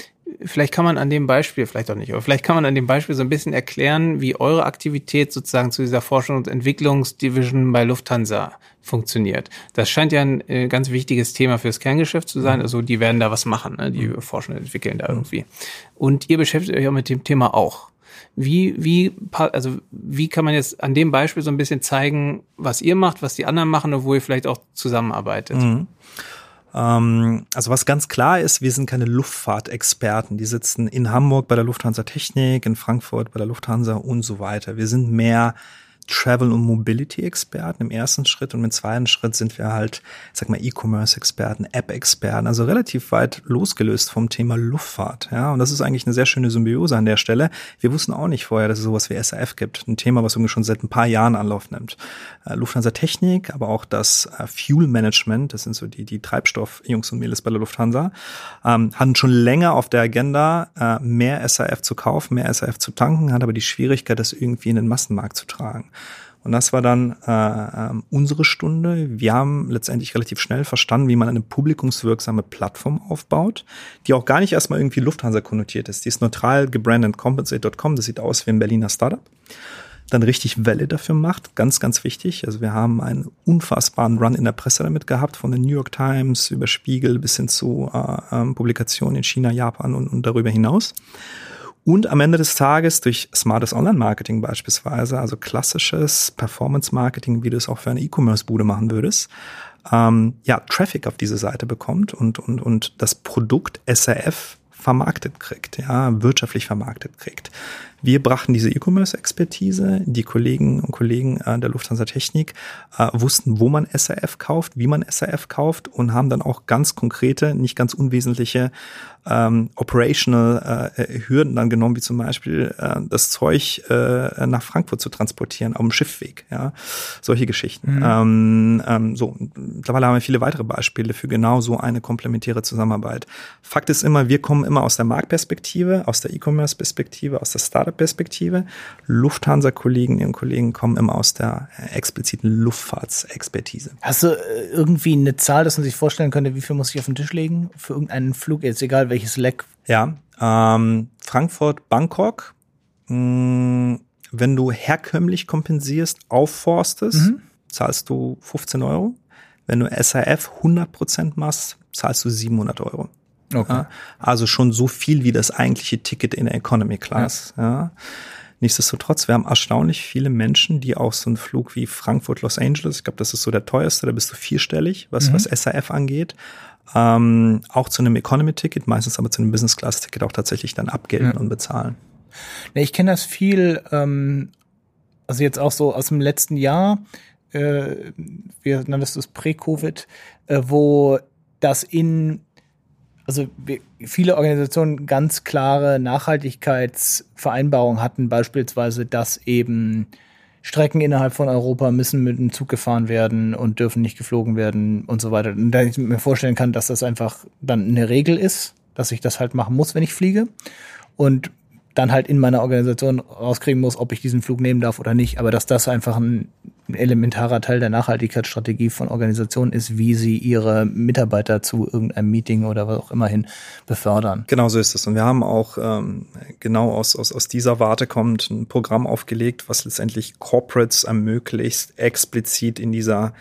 S2: vielleicht kann man an dem Beispiel, vielleicht auch nicht, aber vielleicht kann man an dem Beispiel so ein bisschen erklären, wie eure Aktivität sozusagen zu dieser Forschung und Entwicklungsdivision bei Lufthansa funktioniert. Das scheint ja ein äh, ganz wichtiges Thema fürs Kerngeschäft zu sein. Mhm. Also die werden da was machen, ne? die mhm. forschen und entwickeln da irgendwie. Und ihr beschäftigt euch auch mit dem Thema auch. Wie, wie, also wie kann man jetzt an dem Beispiel so ein bisschen zeigen, was ihr macht, was die anderen machen und wo ihr vielleicht auch zusammenarbeitet? Mhm.
S1: Ähm, also was ganz klar ist, wir sind keine Luftfahrtexperten. Die sitzen in Hamburg bei der Lufthansa Technik, in Frankfurt bei der Lufthansa und so weiter. Wir sind mehr Travel- und Mobility-Experten im ersten Schritt und im zweiten Schritt sind wir halt, sag mal, E-Commerce-Experten, App-Experten, also relativ weit losgelöst vom Thema Luftfahrt. Ja, und das ist eigentlich eine sehr schöne Symbiose an der Stelle. Wir wussten auch nicht vorher, dass es sowas wie SAF gibt. Ein Thema, was irgendwie schon seit ein paar Jahren Anlauf nimmt. Äh, Lufthansa Technik, aber auch das äh, Fuel Management, das sind so die, die Treibstoff-Jungs und Mädels bei der Lufthansa, ähm, hatten schon länger auf der Agenda, äh, mehr SAF zu kaufen, mehr SAF zu tanken, hat aber die Schwierigkeit, das irgendwie in den Massenmarkt zu tragen. Und das war dann äh, äh, unsere Stunde. Wir haben letztendlich relativ schnell verstanden, wie man eine publikumswirksame Plattform aufbaut, die auch gar nicht erstmal irgendwie Lufthansa konnotiert ist. Die ist neutral gebrandet compensate.com. Das sieht aus wie ein Berliner Startup dann richtig Welle dafür macht. Ganz, ganz wichtig. Also wir haben einen unfassbaren Run in der Presse damit gehabt, von den New York Times über Spiegel bis hin zu äh, ähm, Publikationen in China, Japan und, und darüber hinaus. Und am Ende des Tages durch smartes Online-Marketing beispielsweise, also klassisches Performance-Marketing, wie du es auch für eine E-Commerce-Bude machen würdest, ähm, ja, Traffic auf diese Seite bekommt und, und, und das Produkt SRF vermarktet kriegt, ja, wirtschaftlich vermarktet kriegt. Wir brachten diese E-Commerce-Expertise. Die Kollegen und Kollegen äh, der Lufthansa Technik äh, wussten, wo man SRF kauft, wie man SRF kauft und haben dann auch ganz konkrete, nicht ganz unwesentliche ähm, operational äh, Hürden dann genommen, wie zum Beispiel äh, das Zeug äh, nach Frankfurt zu transportieren auf dem Schiffweg, ja, solche Geschichten. Mhm. Ähm, ähm, so, mittlerweile haben wir viele weitere Beispiele für genau so eine komplementäre Zusammenarbeit. Fakt ist immer, wir kommen immer aus der Marktperspektive, aus der E-Commerce-Perspektive, aus der Startup-Perspektive. Lufthansa-Kolleginnen und Kollegen kommen immer aus der expliziten Luftfahrtsexpertise.
S3: Hast du äh, irgendwie eine Zahl, dass man sich vorstellen könnte, wie viel muss ich auf den Tisch legen für irgendeinen Flug, jetzt egal welches Leck?
S1: Ja, ähm, Frankfurt, Bangkok. Mh, mm, wenn du herkömmlich kompensierst, aufforstest, mhm. zahlst du 15 Euro. Wenn du SAF 100% machst, zahlst du 700 Euro. Okay. Ja, also schon so viel wie das eigentliche Ticket in der Economy Class. Ja. ja. Nichtsdestotrotz, wir haben erstaunlich viele Menschen, die auch so einen Flug wie Frankfurt, Los Angeles, ich glaube, das ist so der teuerste, da bist du vierstellig, was, mhm. was SAF angeht, ähm, auch zu einem Economy-Ticket, meistens aber zu einem Business-Class-Ticket auch tatsächlich dann abgelten ja. und bezahlen.
S3: Ja, ich kenne das viel, ähm, also jetzt auch so aus dem letzten Jahr, äh, wie nanntest du es, Prä-Covid, äh, wo das in also viele Organisationen ganz klare Nachhaltigkeitsvereinbarungen hatten, beispielsweise, dass eben Strecken innerhalb von Europa müssen mit dem Zug gefahren werden und dürfen nicht geflogen werden und so weiter. Und da ich mir vorstellen kann, dass das einfach dann eine Regel ist, dass ich das halt machen muss, wenn ich fliege. Und dann halt in meiner Organisation rauskriegen muss, ob ich diesen Flug nehmen darf oder nicht. Aber dass das einfach ein elementarer Teil der Nachhaltigkeitsstrategie von Organisationen ist, wie sie ihre Mitarbeiter zu irgendeinem Meeting oder was auch immer hin befördern.
S1: Genau so ist es. Und wir haben auch ähm, genau aus, aus, aus dieser Warte kommt ein Programm aufgelegt, was letztendlich Corporates ermöglicht, explizit in dieser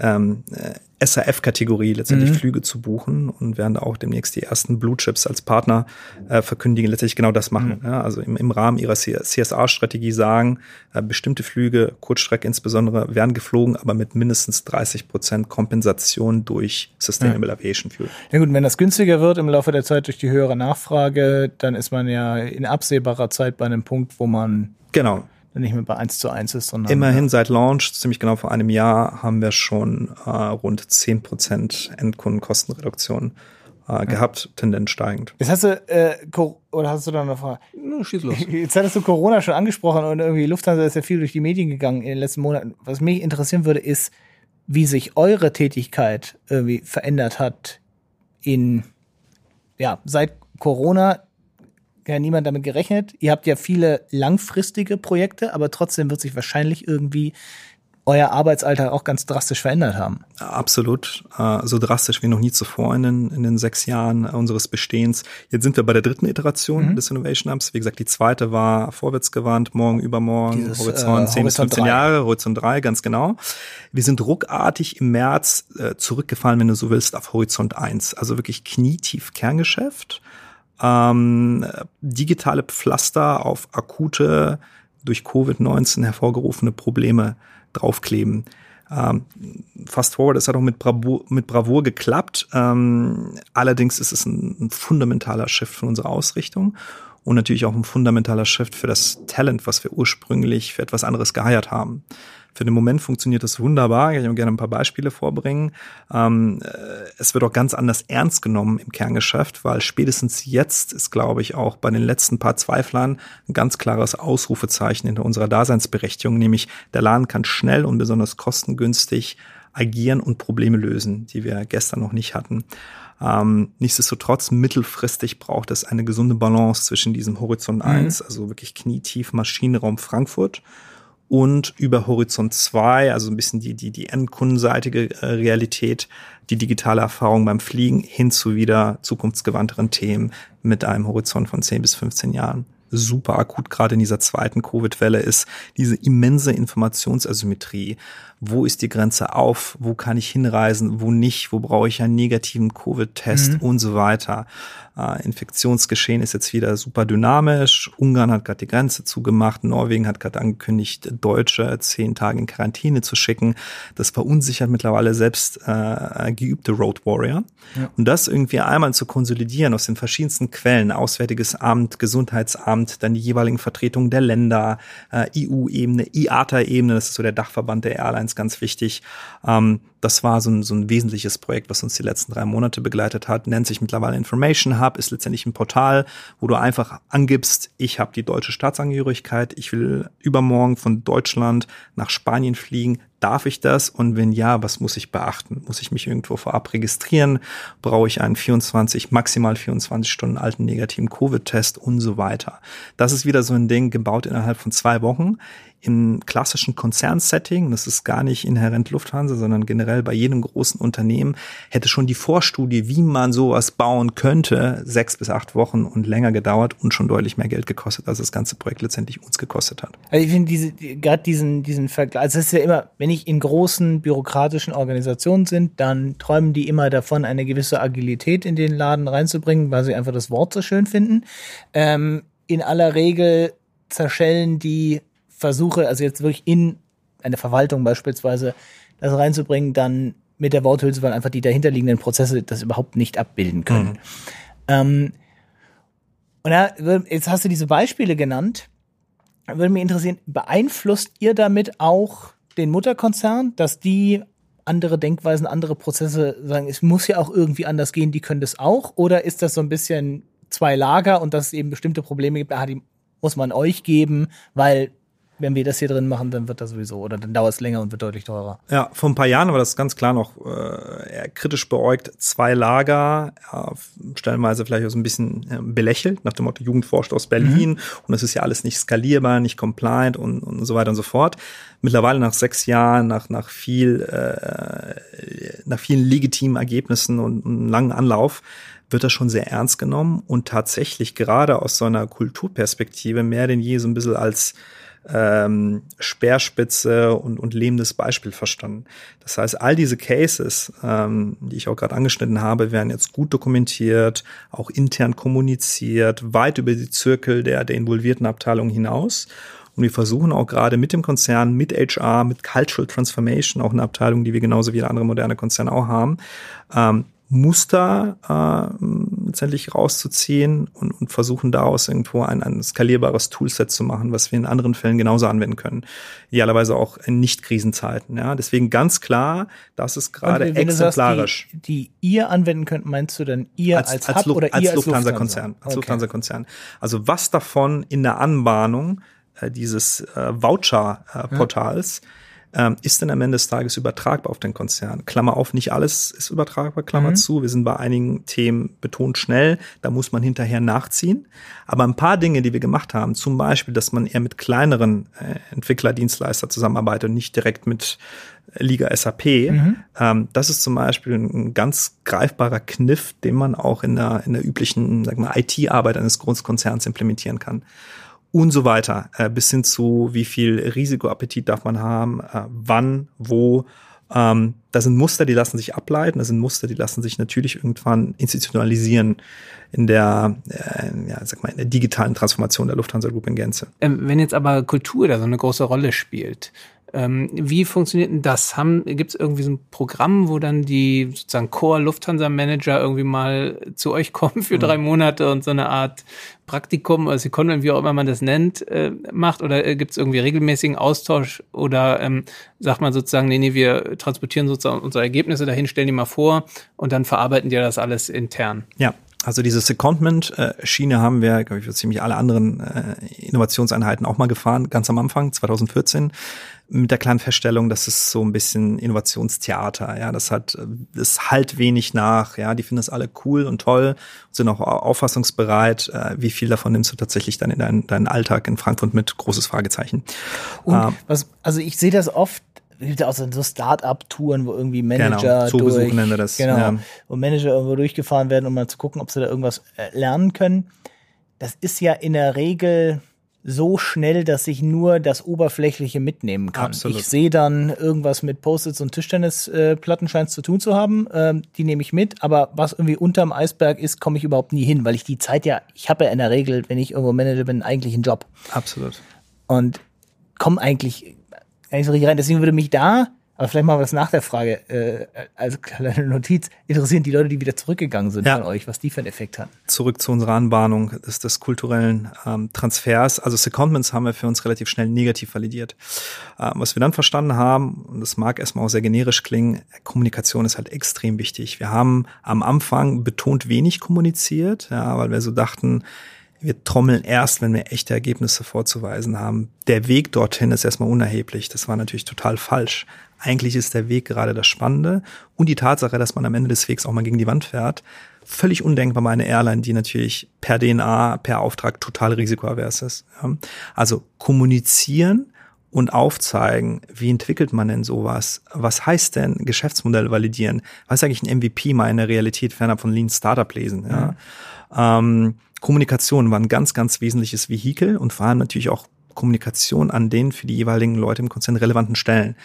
S1: ähm, äh, SAF-Kategorie letztendlich mhm. Flüge zu buchen und werden auch demnächst die ersten Blue Chips als Partner äh, verkündigen, letztendlich genau das machen. Mhm. Ja, also im, im Rahmen ihrer CSR-Strategie sagen, äh, bestimmte Flüge, Kurzstrecke insbesondere, werden geflogen, aber mit mindestens 30 Prozent Kompensation durch Sustainable ja. Aviation Fuel.
S3: Ja gut, wenn das günstiger wird im Laufe der Zeit durch die höhere Nachfrage, dann ist man ja in absehbarer Zeit bei einem Punkt, wo man
S1: Genau
S3: nicht mehr bei 1 zu 1 ist, sondern.
S1: Immerhin seit Launch, ziemlich genau vor einem Jahr, haben wir schon äh, rund 10% Endkundenkostenreduktion äh, ja. gehabt, Tendenz steigend.
S3: Jetzt hast du, äh, oder hast du da noch Frage? No, schieß los. Jetzt hattest du Corona schon angesprochen und irgendwie Lufthansa ist ja viel durch die Medien gegangen in den letzten Monaten. Was mich interessieren würde, ist, wie sich eure Tätigkeit irgendwie verändert hat in, ja, seit Corona ja niemand damit gerechnet. Ihr habt ja viele langfristige Projekte, aber trotzdem wird sich wahrscheinlich irgendwie euer Arbeitsalltag auch ganz drastisch verändert haben.
S1: Absolut. Äh, so drastisch wie noch nie zuvor in den, in den sechs Jahren unseres Bestehens. Jetzt sind wir bei der dritten Iteration mhm. des Innovation Hubs. Wie gesagt, die zweite war vorwärtsgewandt, morgen, übermorgen, Dieses, Horizont äh, 10 bis 15 3. Jahre, Horizont 3, ganz genau. Wir sind ruckartig im März äh, zurückgefallen, wenn du so willst, auf Horizont 1. Also wirklich knietief Kerngeschäft ähm, digitale Pflaster auf akute, durch Covid-19 hervorgerufene Probleme draufkleben. Ähm, fast forward, es hat auch mit Bravour, mit Bravour geklappt. Ähm, allerdings ist es ein, ein fundamentaler Shift von unserer Ausrichtung und natürlich auch ein fundamentaler Shift für das Talent, was wir ursprünglich für etwas anderes geheiert haben. Für den Moment funktioniert das wunderbar. Ich kann gerne ein paar Beispiele vorbringen. Ähm, äh, es wird auch ganz anders ernst genommen im Kerngeschäft, weil spätestens jetzt ist, glaube ich, auch bei den letzten paar Zweiflern ein ganz klares Ausrufezeichen hinter unserer Daseinsberechtigung, nämlich der Laden kann schnell und besonders kostengünstig agieren und Probleme lösen, die wir gestern noch nicht hatten. Ähm, nichtsdestotrotz, mittelfristig braucht es eine gesunde Balance zwischen diesem Horizont 1, mhm. also wirklich knietief Maschinenraum Frankfurt und über Horizont 2, also ein bisschen die, die, die endkundenseitige äh, Realität, die digitale Erfahrung beim Fliegen hin zu wieder zukunftsgewandteren Themen mit einem Horizont von 10 bis 15 Jahren. Super akut gerade in dieser zweiten Covid-Welle ist diese immense Informationsasymmetrie wo ist die Grenze auf, wo kann ich hinreisen, wo nicht, wo brauche ich einen negativen Covid-Test mhm. und so weiter. Äh, Infektionsgeschehen ist jetzt wieder super dynamisch. Ungarn hat gerade die Grenze zugemacht, Norwegen hat gerade angekündigt, Deutsche zehn Tage in Quarantäne zu schicken. Das verunsichert mittlerweile selbst äh, geübte Road Warrior. Ja. Und das irgendwie einmal zu konsolidieren aus den verschiedensten Quellen, Auswärtiges Amt, Gesundheitsamt, dann die jeweiligen Vertretungen der Länder, äh, EU-Ebene, IATA-Ebene, das ist so der Dachverband der Airlines, ganz, ganz wichtig. Ähm, das war so ein, so ein wesentliches Projekt, was uns die letzten drei Monate begleitet hat. Nennt sich mittlerweile Information Hub, ist letztendlich ein Portal, wo du einfach angibst, ich habe die deutsche Staatsangehörigkeit, ich will übermorgen von Deutschland nach Spanien fliegen, Darf ich das? Und wenn ja, was muss ich beachten? Muss ich mich irgendwo vorab registrieren? Brauche ich einen 24, maximal 24 Stunden alten negativen Covid-Test und so weiter? Das ist wieder so ein Ding gebaut innerhalb von zwei Wochen im klassischen Konzernsetting, das ist gar nicht inhärent Lufthansa, sondern generell bei jedem großen Unternehmen, hätte schon die Vorstudie, wie man sowas bauen könnte, sechs bis acht Wochen und länger gedauert und schon deutlich mehr Geld gekostet, als das ganze Projekt letztendlich uns gekostet hat.
S3: Also ich finde diese, gerade diesen, diesen Vergleich, also es ist ja immer, wenn ich in großen bürokratischen Organisationen sind, dann träumen die immer davon, eine gewisse Agilität in den Laden reinzubringen, weil sie einfach das Wort so schön finden. Ähm, in aller Regel zerschellen die versuche, also jetzt wirklich in eine Verwaltung beispielsweise das reinzubringen, dann mit der Worthülse, weil einfach die dahinterliegenden Prozesse das überhaupt nicht abbilden können. Mhm. Ähm, und da, jetzt hast du diese Beispiele genannt. Würde mich interessieren, beeinflusst ihr damit auch den Mutterkonzern, dass die andere Denkweisen, andere Prozesse sagen, es muss ja auch irgendwie anders gehen, die können das auch? Oder ist das so ein bisschen zwei Lager und dass es eben bestimmte Probleme gibt, ah, die muss man euch geben, weil wenn wir das hier drin machen, dann wird das sowieso oder dann dauert es länger und wird deutlich teurer.
S1: Ja, vor ein paar Jahren war das ganz klar noch äh, kritisch beäugt. Zwei Lager, ja, stellenweise vielleicht auch so ein bisschen äh, belächelt, nach dem Motto Jugend forscht aus Berlin mhm. und das ist ja alles nicht skalierbar, nicht compliant und, und so weiter und so fort. Mittlerweile nach sechs Jahren, nach, nach viel, äh, nach vielen legitimen Ergebnissen und einem langen Anlauf, wird das schon sehr ernst genommen und tatsächlich gerade aus so einer Kulturperspektive mehr denn je so ein bisschen als ähm, Speerspitze und, und lebendes Beispiel verstanden. Das heißt, all diese Cases, ähm, die ich auch gerade angeschnitten habe, werden jetzt gut dokumentiert, auch intern kommuniziert, weit über die Zirkel der, der involvierten Abteilungen hinaus. Und wir versuchen auch gerade mit dem Konzern, mit HR, mit Cultural Transformation, auch eine Abteilung, die wir genauso wie andere moderne Konzerne auch haben, ähm, Muster äh, letztendlich rauszuziehen und, und versuchen daraus irgendwo ein, ein skalierbares Toolset zu machen, was wir in anderen Fällen genauso anwenden können. Idealerweise auch in Nicht-Krisenzeiten. Ja, deswegen ganz klar, das ist gerade exemplarisch.
S3: Sagst, die, die, ihr anwenden könnt, meinst du dann ihr als, als, als Hub oder
S1: als
S3: ihr
S1: als Lufthansa-Konzern? Als Lufthansa-Konzern. Also was davon in der Anbahnung äh, dieses äh, Voucher-Portals äh, ja ähm, ist dann am Ende des Tages übertragbar auf den Konzern. Klammer auf, nicht alles ist übertragbar, Klammer mhm. zu. Wir sind bei einigen Themen betont schnell, da muss man hinterher nachziehen. Aber ein paar Dinge, die wir gemacht haben, zum Beispiel, dass man eher mit kleineren äh, Entwicklerdienstleister zusammenarbeitet und nicht direkt mit Liga SAP. Mhm. Ähm, das ist zum Beispiel ein ganz greifbarer Kniff, den man auch in der, in der üblichen IT-Arbeit eines Großkonzerns implementieren kann und so weiter, äh, bis hin zu wie viel Risikoappetit darf man haben, äh, wann, wo. Ähm, das sind Muster, die lassen sich ableiten, das sind Muster, die lassen sich natürlich irgendwann institutionalisieren in der, äh, ja, sag mal, in der digitalen Transformation der Lufthansa Group in Gänze.
S2: Ähm, wenn jetzt aber Kultur da so eine große Rolle spielt, ähm, wie funktioniert denn das? Gibt es irgendwie so ein Programm, wo dann die sozusagen Core-Lufthansa-Manager irgendwie mal zu euch kommen für mhm. drei Monate und so eine Art Praktikum, also Secondment, wie auch immer man das nennt, äh, macht? Oder äh, gibt es irgendwie regelmäßigen Austausch? Oder ähm, sagt man sozusagen, nee, nee, wir transportieren sozusagen unsere Ergebnisse dahin, stellen die mal vor und dann verarbeiten die das alles intern?
S1: Ja, Also diese Secondment-Schiene haben wir, glaube ich, für ziemlich alle anderen äh, Innovationseinheiten auch mal gefahren, ganz am Anfang, 2014, mit der kleinen Feststellung, das ist so ein bisschen Innovationstheater. Ja, das hat, das halt wenig nach. Ja, die finden das alle cool und toll, sind auch auffassungsbereit. Äh, wie viel davon nimmst du tatsächlich dann in deinen, deinen Alltag in Frankfurt mit? Großes Fragezeichen.
S3: Und ähm, was, also ich sehe das oft gibt ja auch so Start-up-Touren, wo irgendwie Manager
S1: genau, durch, nennen wir das.
S3: Genau, ja. wo Manager irgendwo durchgefahren werden, um mal zu gucken, ob sie da irgendwas äh, lernen können. Das ist ja in der Regel so schnell, dass ich nur das Oberflächliche mitnehmen kann. Absolut. Ich sehe dann irgendwas mit Post-its und Tischtennisplatten äh, scheint zu tun zu haben. Ähm, die nehme ich mit, aber was irgendwie unterm Eisberg ist, komme ich überhaupt nie hin, weil ich die Zeit ja, ich habe ja in der Regel, wenn ich irgendwo Manager bin, eigentlich einen Job.
S1: Absolut.
S3: Und komme eigentlich gar nicht so richtig rein. Deswegen würde mich da, aber vielleicht mal was nach der Frage, äh, als kleine Notiz, interessieren die Leute, die wieder zurückgegangen sind ja. von euch, was die für einen Effekt hatten.
S1: Zurück zu unserer Anbahnung des, des kulturellen ähm, Transfers. Also Secondments haben wir für uns relativ schnell negativ validiert. Ähm, was wir dann verstanden haben, und das mag erstmal auch sehr generisch klingen, Kommunikation ist halt extrem wichtig. Wir haben am Anfang betont wenig kommuniziert, ja, weil wir so dachten, wir trommeln erst, wenn wir echte Ergebnisse vorzuweisen haben. Der Weg dorthin ist erstmal unerheblich. Das war natürlich total falsch. Eigentlich ist der Weg gerade das Spannende und die Tatsache, dass man am Ende des Wegs auch mal gegen die Wand fährt, völlig undenkbar bei einer Airline, die natürlich per DNA, per Auftrag total risikoavers ist. Also kommunizieren und aufzeigen, wie entwickelt man denn sowas? Was heißt denn Geschäftsmodell validieren? Was ist eigentlich ein MVP mal in der Realität fernab von Lean Startup lesen? Ja? Mhm. Ähm, Kommunikation war ein ganz, ganz wesentliches Vehikel und vor allem natürlich auch Kommunikation an den für die jeweiligen Leute im Konzern relevanten Stellen.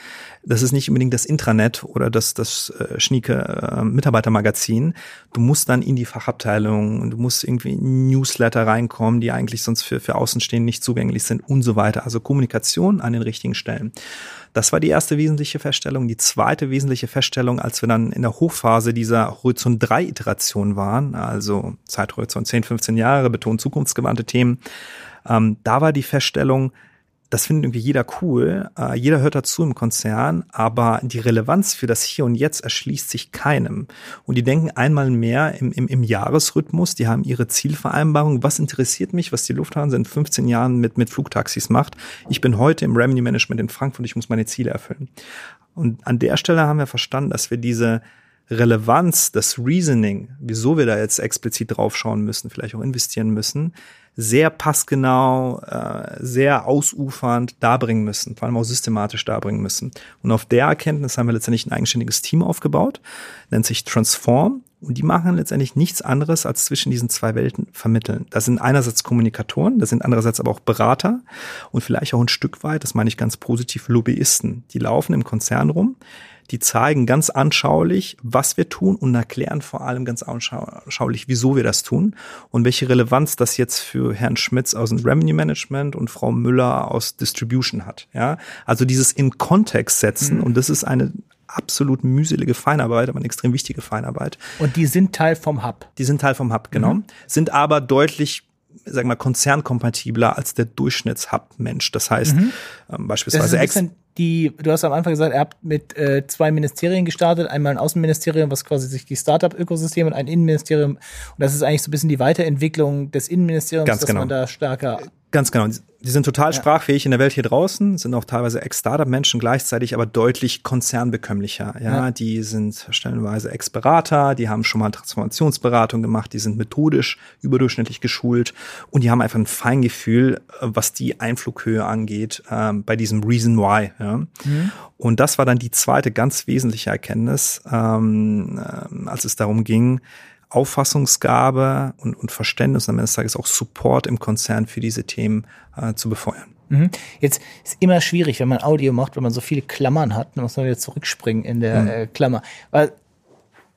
S1: Das ist nicht unbedingt das Intranet oder das, das äh, schnieke äh, Mitarbeitermagazin. Du musst dann in die Fachabteilung du musst irgendwie in Newsletter reinkommen, die eigentlich sonst für, für Außenstehende nicht zugänglich sind und so weiter. Also Kommunikation an den richtigen Stellen. Das war die erste wesentliche Feststellung. Die zweite wesentliche Feststellung, als wir dann in der Hochphase dieser Horizont 3 Iteration waren, also Zeithorizont 10, 15 Jahre, betont zukunftsgewandte Themen, ähm, da war die Feststellung, das findet irgendwie jeder cool, äh, jeder hört dazu im Konzern, aber die Relevanz für das Hier und Jetzt erschließt sich keinem. Und die denken einmal mehr im, im, im Jahresrhythmus, die haben ihre Zielvereinbarung, was interessiert mich, was die Lufthansa in 15 Jahren mit, mit Flugtaxis macht. Ich bin heute im Revenue Management in Frankfurt, ich muss meine Ziele erfüllen. Und an der Stelle haben wir verstanden, dass wir diese Relevanz, das Reasoning, wieso wir da jetzt explizit draufschauen müssen, vielleicht auch investieren müssen, sehr passgenau, äh, sehr ausufernd darbringen müssen, vor allem auch systematisch darbringen müssen. Und auf der Erkenntnis haben wir letztendlich ein eigenständiges Team aufgebaut, nennt sich Transform. Und die machen letztendlich nichts anderes, als zwischen diesen zwei Welten vermitteln. Das sind einerseits Kommunikatoren, das sind andererseits aber auch Berater und vielleicht auch ein Stück weit, das meine ich ganz positiv, Lobbyisten. Die laufen im Konzern rum, die zeigen ganz anschaulich, was wir tun und erklären vor allem ganz anschaulich, wieso wir das tun und welche Relevanz das jetzt für Herrn Schmitz aus dem Revenue Management und Frau Müller aus Distribution hat. Ja, also dieses in Kontext setzen mhm. und das ist eine absolut mühselige Feinarbeit, aber eine extrem wichtige Feinarbeit.
S3: Und die sind Teil vom Hub.
S1: Die sind Teil vom Hub, genau. Mhm. Sind aber deutlich sagen wir konzernkompatibler als der Durchschnittshub-Mensch. Das heißt, mhm. ähm, beispielsweise
S3: das die, du hast am Anfang gesagt, ihr habt mit äh, zwei Ministerien gestartet, einmal ein Außenministerium, was quasi sich die Startup-Ökosystem und ein Innenministerium. Und das ist eigentlich so ein bisschen die Weiterentwicklung des Innenministeriums,
S1: Ganz
S3: dass
S1: genau.
S3: man da stärker
S1: Ganz genau. Die sind total ja. sprachfähig in der Welt hier draußen, sind auch teilweise Ex-Startup-Menschen gleichzeitig, aber deutlich konzernbekömmlicher. Ja, ja. die sind stellenweise Ex-Berater, die haben schon mal Transformationsberatung gemacht, die sind methodisch überdurchschnittlich geschult und die haben einfach ein Feingefühl, was die Einflughöhe angeht, ähm, bei diesem Reason Why. Ja. Mhm. Und das war dann die zweite ganz wesentliche Erkenntnis, ähm, äh, als es darum ging, Auffassungsgabe und, und Verständnis und am Ende des Tages auch Support im Konzern für diese Themen äh, zu befeuern.
S3: Mhm. Jetzt ist immer schwierig, wenn man Audio macht, wenn man so viele Klammern hat, dann muss man wieder zurückspringen in der mhm. äh, Klammer. Weil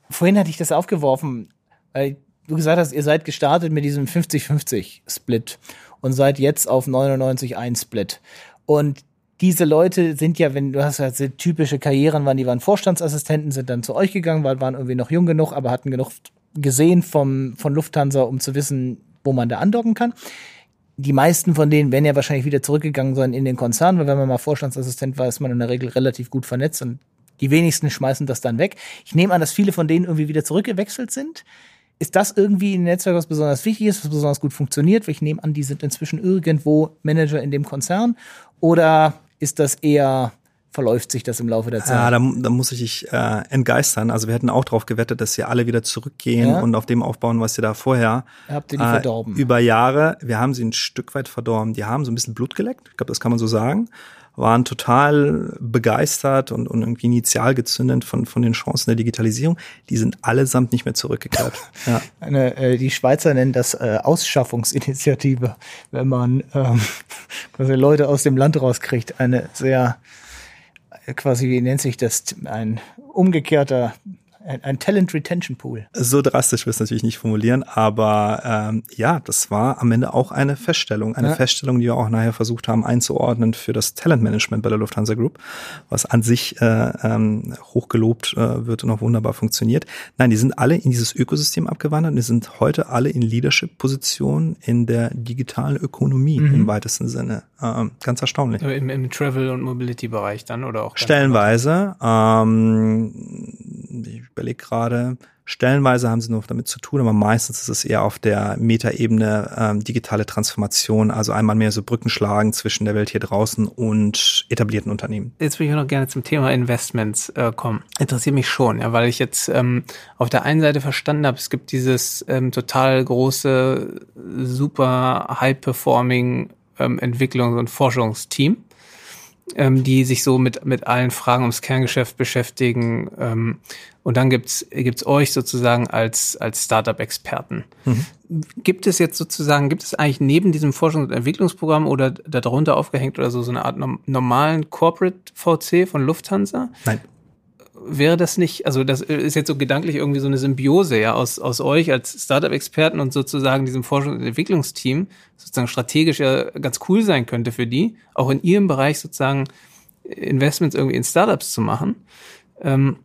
S3: vorhin hatte ich das aufgeworfen, weil du gesagt hast, ihr seid gestartet mit diesem 50-50 Split und seid jetzt auf 99-1 Split. Und diese Leute sind ja, wenn du hast halt typische Karrieren waren, die waren Vorstandsassistenten, sind dann zu euch gegangen, weil waren irgendwie noch jung genug, aber hatten genug gesehen vom, von Lufthansa, um zu wissen, wo man da andocken kann. Die meisten von denen werden ja wahrscheinlich wieder zurückgegangen sein in den Konzern, weil wenn man mal Vorstandsassistent war, ist man in der Regel relativ gut vernetzt und die wenigsten schmeißen das dann weg. Ich nehme an, dass viele von denen irgendwie wieder zurückgewechselt sind. ist das irgendwie ein Netzwerk, was besonders wichtig ist, was besonders gut funktioniert? Ich nehme an, die sind inzwischen irgendwo Manager in dem Konzern. Oder ist das eher verläuft sich das im Laufe der Zeit?
S1: Ja, da, da muss ich dich äh, entgeistern. Also wir hätten auch darauf gewettet, dass sie alle wieder zurückgehen ja. und auf dem aufbauen, was sie da vorher
S3: habt ihr die äh, verdorben.
S1: Über Jahre, wir haben sie ein Stück weit verdorben. Die haben so ein bisschen Blut geleckt. Ich glaube, das kann man so sagen waren total begeistert und, und irgendwie initial gezündet von, von den Chancen der Digitalisierung. Die sind allesamt nicht mehr zurückgekehrt.
S3: ja. Eine, äh, die Schweizer nennen das äh, Ausschaffungsinitiative, wenn man ähm, quasi Leute aus dem Land rauskriegt. Eine sehr, äh, quasi, wie nennt sich das, ein umgekehrter ein, ein Talent Retention Pool.
S1: So drastisch will es natürlich nicht formulieren, aber ähm, ja, das war am Ende auch eine Feststellung. Eine ja. Feststellung, die wir auch nachher versucht haben einzuordnen für das Talentmanagement bei der Lufthansa Group, was an sich äh, ähm, hochgelobt äh, wird und auch wunderbar funktioniert. Nein, die sind alle in dieses Ökosystem abgewandert und die sind heute alle in Leadership-Positionen in der digitalen Ökonomie mhm. im weitesten Sinne. Ähm, ganz erstaunlich.
S2: Im, Im Travel- und Mobility-Bereich dann oder auch?
S1: Stellenweise. Ähm, ich überlege gerade, stellenweise haben sie noch damit zu tun, aber meistens ist es eher auf der Metaebene ähm, digitale Transformation, also einmal mehr so Brücken schlagen zwischen der Welt hier draußen und etablierten Unternehmen.
S2: Jetzt würde ich auch noch gerne zum Thema Investments äh, kommen. Interessiert mich schon, ja, weil ich jetzt ähm, auf der einen Seite verstanden habe, es gibt dieses ähm, total große, super high-performing ähm, Entwicklungs- und Forschungsteam ähm, die sich so mit, mit allen Fragen ums Kerngeschäft beschäftigen. Ähm, und dann gibt's gibt's euch sozusagen als, als Startup-Experten. Mhm. Gibt es jetzt sozusagen, gibt es eigentlich neben diesem Forschungs- und Entwicklungsprogramm oder darunter aufgehängt oder so, so eine Art normalen Corporate VC von Lufthansa?
S1: Nein
S2: wäre das nicht, also das ist jetzt so gedanklich irgendwie so eine Symbiose ja aus, aus euch als Startup-Experten und sozusagen diesem Forschungs- und Entwicklungsteam, sozusagen strategisch ja ganz cool sein könnte für die, auch in ihrem Bereich sozusagen Investments irgendwie in Startups zu machen. Ähm,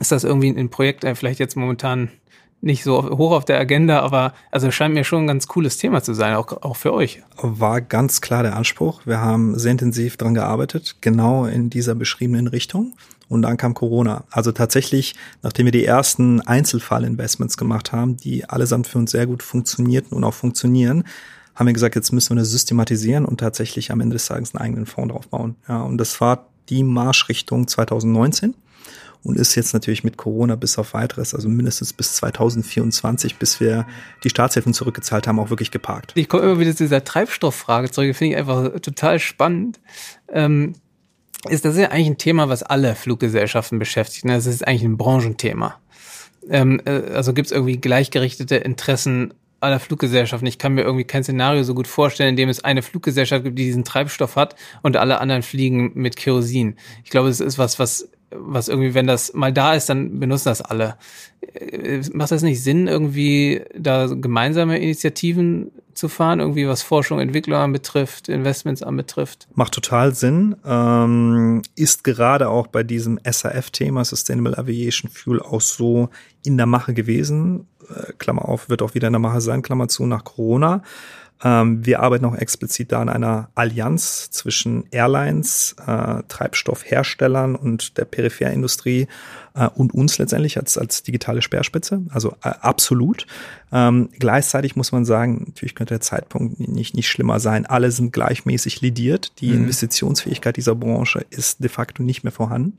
S2: ist das irgendwie ein Projekt, äh, vielleicht jetzt momentan nicht so hoch auf der Agenda, aber also scheint mir schon ein ganz cooles Thema zu sein, auch, auch für euch.
S1: War ganz klar der Anspruch. Wir haben sehr intensiv dran gearbeitet, genau in dieser beschriebenen Richtung. Und dann kam Corona. Also tatsächlich, nachdem wir die ersten Einzelfallinvestments gemacht haben, die allesamt für uns sehr gut funktionierten und auch funktionieren, haben wir gesagt, jetzt müssen wir das systematisieren und tatsächlich am Ende des Tages einen eigenen Fonds draufbauen. Ja, und das war die Marschrichtung 2019 und ist jetzt natürlich mit Corona bis auf weiteres, also mindestens bis 2024, bis wir die Staatshilfen zurückgezahlt haben, auch wirklich geparkt.
S2: Ich komme immer wieder zu dieser Treibstofffrage zurück, finde ich einfach total spannend. Ähm, ist das ja eigentlich ein Thema, was alle Fluggesellschaften beschäftigt. Ne? Das ist eigentlich ein Branchenthema. Ähm, äh, also gibt es irgendwie gleichgerichtete Interessen aller Fluggesellschaften. Ich kann mir irgendwie kein Szenario so gut vorstellen, in dem es eine Fluggesellschaft gibt, die diesen Treibstoff hat und alle anderen fliegen mit Kerosin. Ich glaube, es ist was, was was irgendwie, wenn das mal da ist, dann benutzen das alle. Äh, macht das nicht Sinn, irgendwie da gemeinsame Initiativen zu fahren, irgendwie was Forschung, Entwicklung anbetrifft, Investments anbetrifft?
S1: Macht total Sinn. Ähm, ist gerade auch bei diesem SAF-Thema, Sustainable Aviation Fuel, auch so in der Mache gewesen. Äh, Klammer auf, wird auch wieder in der Mache sein, Klammer zu, nach Corona. Ähm, wir arbeiten auch explizit da an einer Allianz zwischen Airlines, äh, Treibstoffherstellern und der Peripherindustrie äh, und uns letztendlich als, als digitale Speerspitze. Also äh, absolut. Ähm, gleichzeitig muss man sagen, natürlich könnte der Zeitpunkt nicht, nicht schlimmer sein. Alle sind gleichmäßig lidiert. Die mhm. Investitionsfähigkeit dieser Branche ist de facto nicht mehr vorhanden.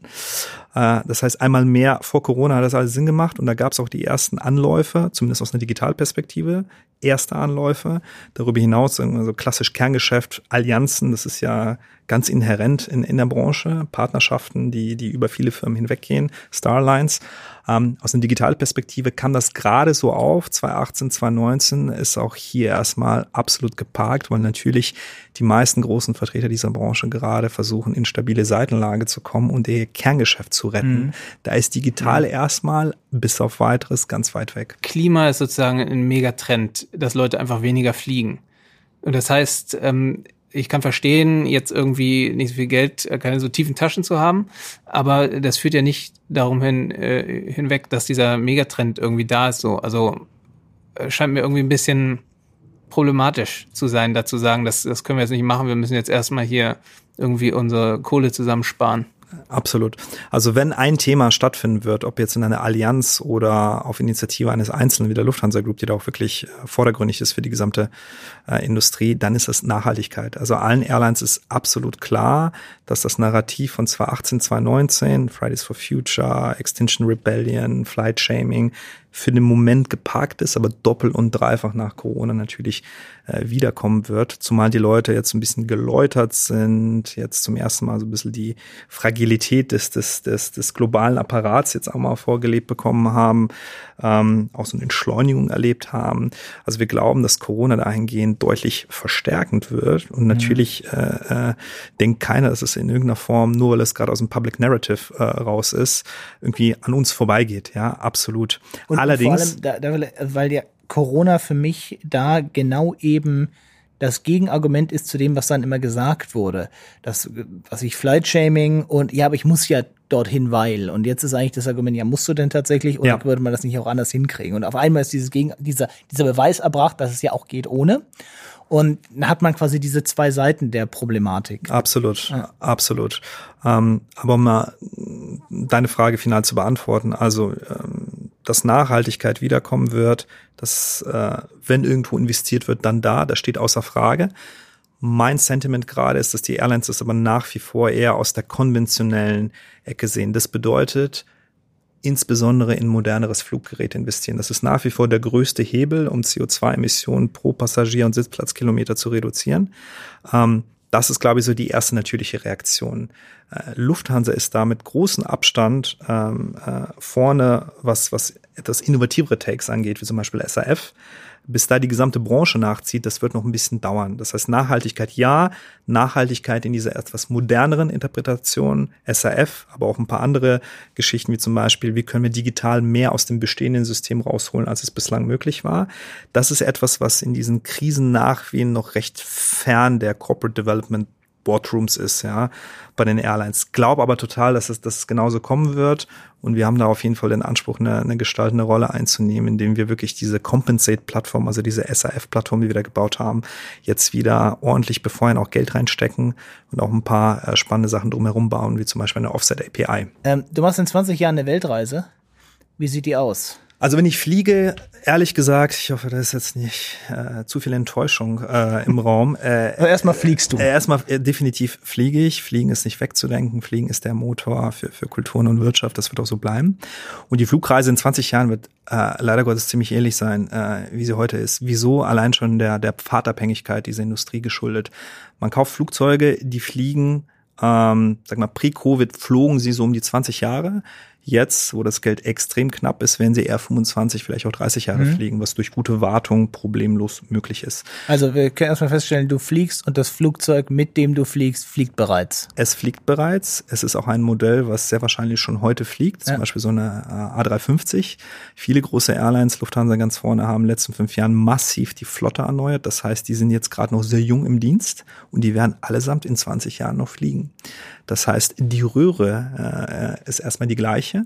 S1: Äh, das heißt, einmal mehr vor Corona hat das alles Sinn gemacht und da gab es auch die ersten Anläufe, zumindest aus einer Digitalperspektive, erste Anläufe. Darüber hinaus, also klassisch Kerngeschäft, Allianzen, das ist ja ganz inhärent in, in der Branche, Partnerschaften, die, die über viele Firmen hinweggehen, Starlines. Ähm, aus einer Digitalperspektive kam das gerade so auf. 2018, 2019 ist auch hier erstmal absolut geparkt, weil natürlich die meisten großen Vertreter dieser Branche gerade versuchen, in stabile Seitenlage zu kommen und ihr Kerngeschäft zu retten. Mhm. Da ist digital mhm. erstmal bis auf weiteres ganz weit weg.
S2: Klima ist sozusagen ein Megatrend, dass Leute einfach weniger fliegen. Und das heißt, ähm, ich kann verstehen, jetzt irgendwie nicht so viel Geld, äh, keine so tiefen Taschen zu haben, aber das führt ja nicht darum hin, äh, hinweg, dass dieser Megatrend irgendwie da ist. So, also äh, scheint mir irgendwie ein bisschen problematisch zu sein, dazu sagen, das, das können wir jetzt nicht machen, wir müssen jetzt erstmal hier irgendwie unsere Kohle zusammensparen.
S1: Absolut. Also wenn ein Thema stattfinden wird, ob jetzt in einer Allianz oder auf Initiative eines Einzelnen wie der Lufthansa Group, die da auch wirklich äh, vordergründig ist für die gesamte äh, Industrie, dann ist das Nachhaltigkeit. Also allen Airlines ist absolut klar, dass das Narrativ von 2018, 2019, Fridays for Future, Extinction Rebellion, Flight Shaming, für den Moment geparkt ist, aber doppelt und dreifach nach Corona natürlich äh, wiederkommen wird. Zumal die Leute jetzt ein bisschen geläutert sind, jetzt zum ersten Mal so ein bisschen die Fragilität des, des, des, des globalen Apparats jetzt auch mal vorgelebt bekommen haben, ähm, auch so eine Entschleunigung erlebt haben. Also wir glauben, dass Corona dahingehend deutlich verstärkend wird. Und natürlich äh, äh, denkt keiner, dass es in irgendeiner Form, nur weil es gerade aus dem Public Narrative äh, raus ist, irgendwie an uns vorbeigeht. Ja, absolut.
S3: Und Allerdings. Vor allem, da, da, weil der Corona für mich da genau eben das Gegenargument ist zu dem, was dann immer gesagt wurde. Das, was ich Flight-Shaming und ja, aber ich muss ja dorthin, weil. Und jetzt ist eigentlich das Argument, ja, musst du denn tatsächlich oder ja. würde man das nicht auch anders hinkriegen? Und auf einmal ist dieses Gegen, dieser, dieser Beweis erbracht, dass es ja auch geht ohne. Und dann hat man quasi diese zwei Seiten der Problematik.
S1: Absolut, ja. absolut. Ähm, aber um mal deine Frage final zu beantworten, also ähm, dass Nachhaltigkeit wiederkommen wird, dass äh, wenn irgendwo investiert wird, dann da, das steht außer Frage. Mein Sentiment gerade ist, dass die Airlines das aber nach wie vor eher aus der konventionellen Ecke sehen. Das bedeutet, insbesondere in moderneres Fluggerät investieren. Das ist nach wie vor der größte Hebel, um CO2-Emissionen pro Passagier und Sitzplatzkilometer zu reduzieren. Ähm, das ist, glaube ich, so die erste natürliche Reaktion. Äh, Lufthansa ist da mit großem Abstand ähm, äh, vorne, was, was etwas innovativere Takes angeht, wie zum Beispiel SAF bis da die gesamte Branche nachzieht, das wird noch ein bisschen dauern. Das heißt, Nachhaltigkeit ja, Nachhaltigkeit in dieser etwas moderneren Interpretation, SAF, aber auch ein paar andere Geschichten, wie zum Beispiel, wie können wir digital mehr aus dem bestehenden System rausholen, als es bislang möglich war. Das ist etwas, was in diesen Krisen nachwehen noch recht fern der Corporate Development Boardrooms ist, ja, bei den Airlines. Glaube aber total, dass es, dass genauso kommen wird. Und wir haben da auf jeden Fall den Anspruch, eine, eine gestaltende Rolle einzunehmen, indem wir wirklich diese Compensate-Plattform, also diese SAF-Plattform, die wir da gebaut haben, jetzt wieder ordentlich befeuern, auch Geld reinstecken und auch ein paar äh, spannende Sachen drumherum bauen, wie zum Beispiel eine Offset-API.
S3: Ähm, du machst in 20 Jahren eine Weltreise. Wie sieht die aus?
S1: Also wenn ich fliege, ehrlich gesagt, ich hoffe, da ist jetzt nicht äh, zu viel Enttäuschung äh, im Raum. Äh,
S3: Aber erstmal fliegst du.
S1: Äh, erstmal äh, definitiv fliege ich. Fliegen ist nicht wegzudenken. Fliegen ist der Motor für, für Kulturen und Wirtschaft. Das wird auch so bleiben. Und die Flugreise in 20 Jahren wird äh, leider Gottes ziemlich ähnlich sein, äh, wie sie heute ist. Wieso? Allein schon der, der Pfadabhängigkeit dieser Industrie geschuldet. Man kauft Flugzeuge, die fliegen ähm, sag mal, pre-Covid flogen sie so um die 20 Jahre. Jetzt, wo das Geld extrem knapp ist, werden sie eher 25, vielleicht auch 30 Jahre mhm. fliegen, was durch gute Wartung problemlos möglich ist.
S3: Also wir können erstmal feststellen, du fliegst und das Flugzeug, mit dem du fliegst, fliegt bereits.
S1: Es fliegt bereits. Es ist auch ein Modell, was sehr wahrscheinlich schon heute fliegt, zum ja. Beispiel so eine äh, A350. Viele große Airlines, Lufthansa ganz vorne, haben in den letzten fünf Jahren massiv die Flotte erneuert. Das heißt, die sind jetzt gerade noch sehr jung im Dienst und die werden allesamt in 20 Jahren noch fliegen. Das heißt, die Röhre äh, ist erstmal die gleiche.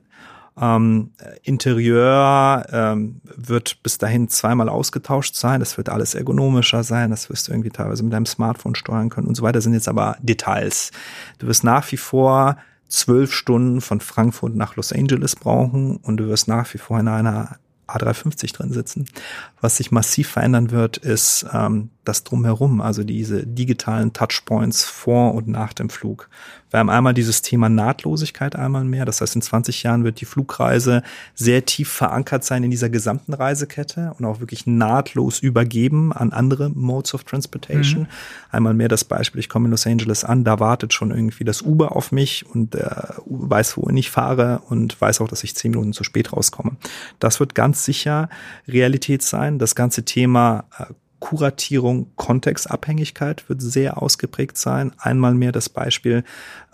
S1: Ähm, Interieur ähm, wird bis dahin zweimal ausgetauscht sein. Das wird alles ergonomischer sein. Das wirst du irgendwie teilweise mit deinem Smartphone steuern können und so weiter. Das sind jetzt aber Details. Du wirst nach wie vor zwölf Stunden von Frankfurt nach Los Angeles brauchen und du wirst nach wie vor in einer A350 drin sitzen. Was sich massiv verändern wird, ist ähm, das drumherum, also diese digitalen Touchpoints vor und nach dem Flug. Wir haben einmal dieses Thema Nahtlosigkeit einmal mehr. Das heißt, in 20 Jahren wird die Flugreise sehr tief verankert sein in dieser gesamten Reisekette und auch wirklich nahtlos übergeben an andere Modes of Transportation. Mhm. Einmal mehr das Beispiel, ich komme in Los Angeles an, da wartet schon irgendwie das Uber auf mich und äh, weiß, wo ich fahre und weiß auch, dass ich zehn Minuten zu spät rauskomme. Das wird ganz sicher Realität sein. Das ganze Thema äh, Kuratierung, Kontextabhängigkeit wird sehr ausgeprägt sein. Einmal mehr das Beispiel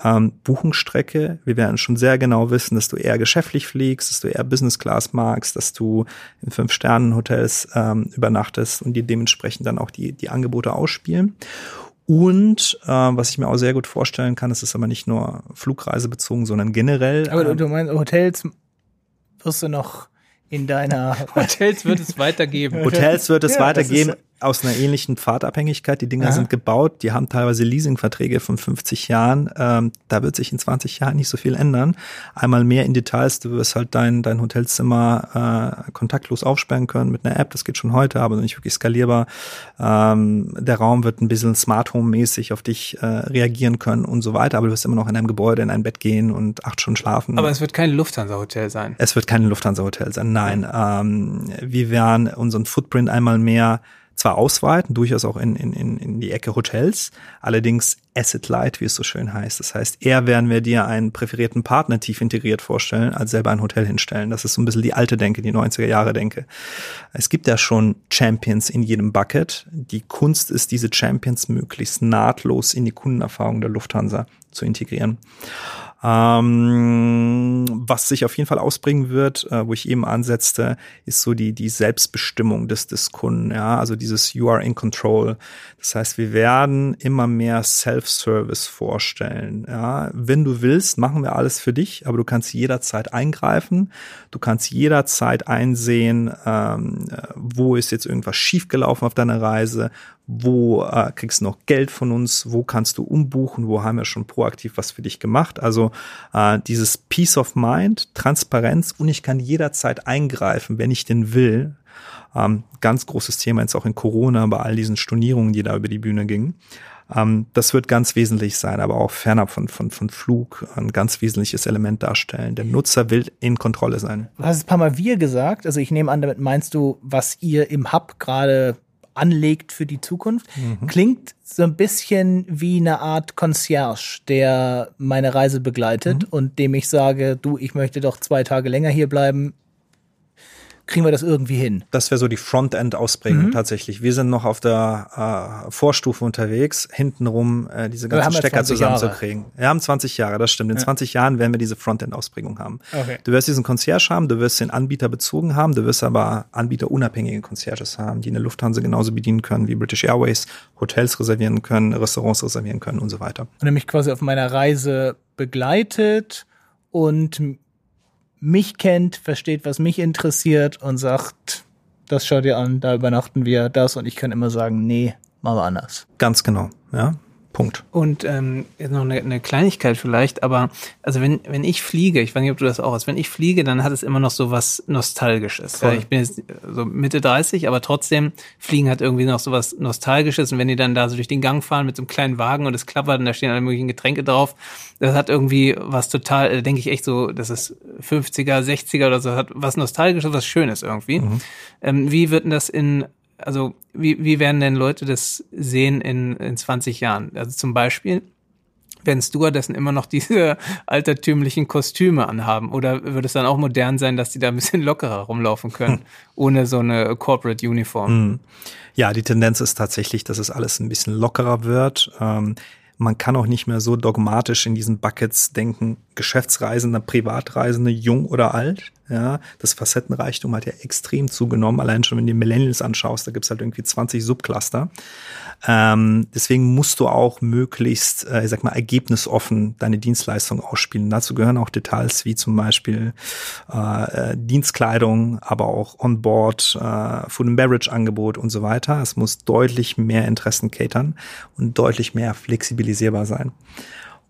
S1: ähm, Buchungsstrecke. Wir werden schon sehr genau wissen, dass du eher geschäftlich fliegst, dass du eher Business Class magst, dass du in Fünf-Sternen-Hotels ähm, übernachtest und die dementsprechend dann auch die, die Angebote ausspielen. Und äh, was ich mir auch sehr gut vorstellen kann, es ist aber nicht nur flugreisebezogen, sondern generell.
S3: Aber ähm, du meinst, Hotels wirst du noch in deiner
S2: Hotels wird es weitergeben.
S1: Hotels wird es ja, weitergeben. Aus einer ähnlichen Pfadabhängigkeit. Die Dinger Aha. sind gebaut, die haben teilweise Leasingverträge von 50 Jahren. Ähm, da wird sich in 20 Jahren nicht so viel ändern. Einmal mehr in Details, du wirst halt dein, dein Hotelzimmer äh, kontaktlos aufsperren können mit einer App, das geht schon heute, aber nicht wirklich skalierbar. Ähm, der Raum wird ein bisschen Smart Home-mäßig auf dich äh, reagieren können und so weiter, aber du wirst immer noch in einem Gebäude in ein Bett gehen und acht Stunden schlafen.
S2: Aber es wird kein Lufthansa-Hotel sein.
S1: Es wird kein Lufthansa-Hotel sein, nein. Ähm, wir werden unseren Footprint einmal mehr zwar ausweiten, durchaus auch in, in, in die Ecke Hotels, allerdings Asset Light, wie es so schön heißt. Das heißt, eher werden wir dir einen präferierten Partner tief integriert vorstellen, als selber ein Hotel hinstellen. Das ist so ein bisschen die alte Denke, die 90er Jahre Denke. Es gibt ja schon Champions in jedem Bucket. Die Kunst ist, diese Champions möglichst nahtlos in die Kundenerfahrung der Lufthansa zu integrieren. Ähm, was sich auf jeden Fall ausbringen wird, äh, wo ich eben ansetzte, ist so die, die Selbstbestimmung des, des Kunden. Ja, also dieses You are in control. Das heißt, wir werden immer mehr Self-Service vorstellen. Ja, wenn du willst, machen wir alles für dich, aber du kannst jederzeit eingreifen. Du kannst jederzeit einsehen, ähm, wo ist jetzt irgendwas schiefgelaufen auf deiner Reise, wo äh, kriegst du noch Geld von uns, wo kannst du umbuchen, wo haben wir schon proaktiv was für dich gemacht. Also äh, dieses Peace of Mind, Transparenz und ich kann jederzeit eingreifen, wenn ich denn will. Ähm, ganz großes Thema jetzt auch in Corona bei all diesen Stornierungen, die da über die Bühne gingen. Ähm, das wird ganz wesentlich sein, aber auch fernab von, von, von Flug ein ganz wesentliches Element darstellen. Der Nutzer will in Kontrolle sein.
S3: Du hast ein paar Mal wir gesagt. Also ich nehme an, damit meinst du, was ihr im Hub gerade anlegt für die Zukunft. Mhm. Klingt so ein bisschen wie eine Art Concierge, der meine Reise begleitet mhm. und dem ich sage, du, ich möchte doch zwei Tage länger hier bleiben kriegen wir das irgendwie hin.
S1: Das wäre so die Frontend-Ausprägung mhm. tatsächlich. Wir sind noch auf der äh, Vorstufe unterwegs, hintenrum äh, diese ganzen Stecker zusammenzukriegen. Wir haben 20 Jahre, das stimmt. In ja. 20 Jahren werden wir diese Frontend-Ausprägung haben. Okay. Du wirst diesen Concierge haben, du wirst den Anbieter bezogen haben, du wirst aber anbieterunabhängige Concierges haben, die eine Lufthansa genauso bedienen können wie British Airways, Hotels reservieren können, Restaurants reservieren können und so weiter.
S3: Und er mich quasi auf meiner Reise begleitet und mich kennt, versteht, was mich interessiert und sagt, das schaut ihr an, da übernachten wir das und ich kann immer sagen, nee, machen wir anders.
S1: Ganz genau, ja. Punkt.
S2: Und ähm, jetzt noch eine, eine Kleinigkeit vielleicht, aber also wenn, wenn ich fliege, ich weiß nicht, ob du das auch hast, wenn ich fliege, dann hat es immer noch so was Nostalgisches. Ja, ich bin jetzt so Mitte 30, aber trotzdem, Fliegen hat irgendwie noch so was Nostalgisches. Und wenn die dann da so durch den Gang fahren mit so einem kleinen Wagen und es klappert und da stehen alle möglichen Getränke drauf, das hat irgendwie was total, äh, denke ich echt so, das ist 50er, 60er oder so, hat was Nostalgisches, was Schönes irgendwie. Mhm. Ähm, wie wird denn das in also wie, wie werden denn Leute das sehen in, in 20 Jahren? Also zum Beispiel, werden Stewardessen immer noch diese altertümlichen Kostüme anhaben? Oder wird es dann auch modern sein, dass die da ein bisschen lockerer rumlaufen können, ohne so eine Corporate Uniform? Hm.
S1: Ja, die Tendenz ist tatsächlich, dass es alles ein bisschen lockerer wird. Ähm, man kann auch nicht mehr so dogmatisch in diesen Buckets denken, Geschäftsreisender, Privatreisende, jung oder alt. Ja, das Facettenreichtum hat ja extrem zugenommen. Allein schon, wenn du die Millennials anschaust, da gibt's halt irgendwie 20 Subcluster. Ähm, deswegen musst du auch möglichst, äh, ich sag mal, ergebnisoffen deine Dienstleistung ausspielen. Dazu gehören auch Details wie zum Beispiel äh, äh Dienstkleidung, aber auch Onboard, äh, Food and Beverage Angebot und so weiter. Es muss deutlich mehr Interessen catern und deutlich mehr flexibilisierbar sein.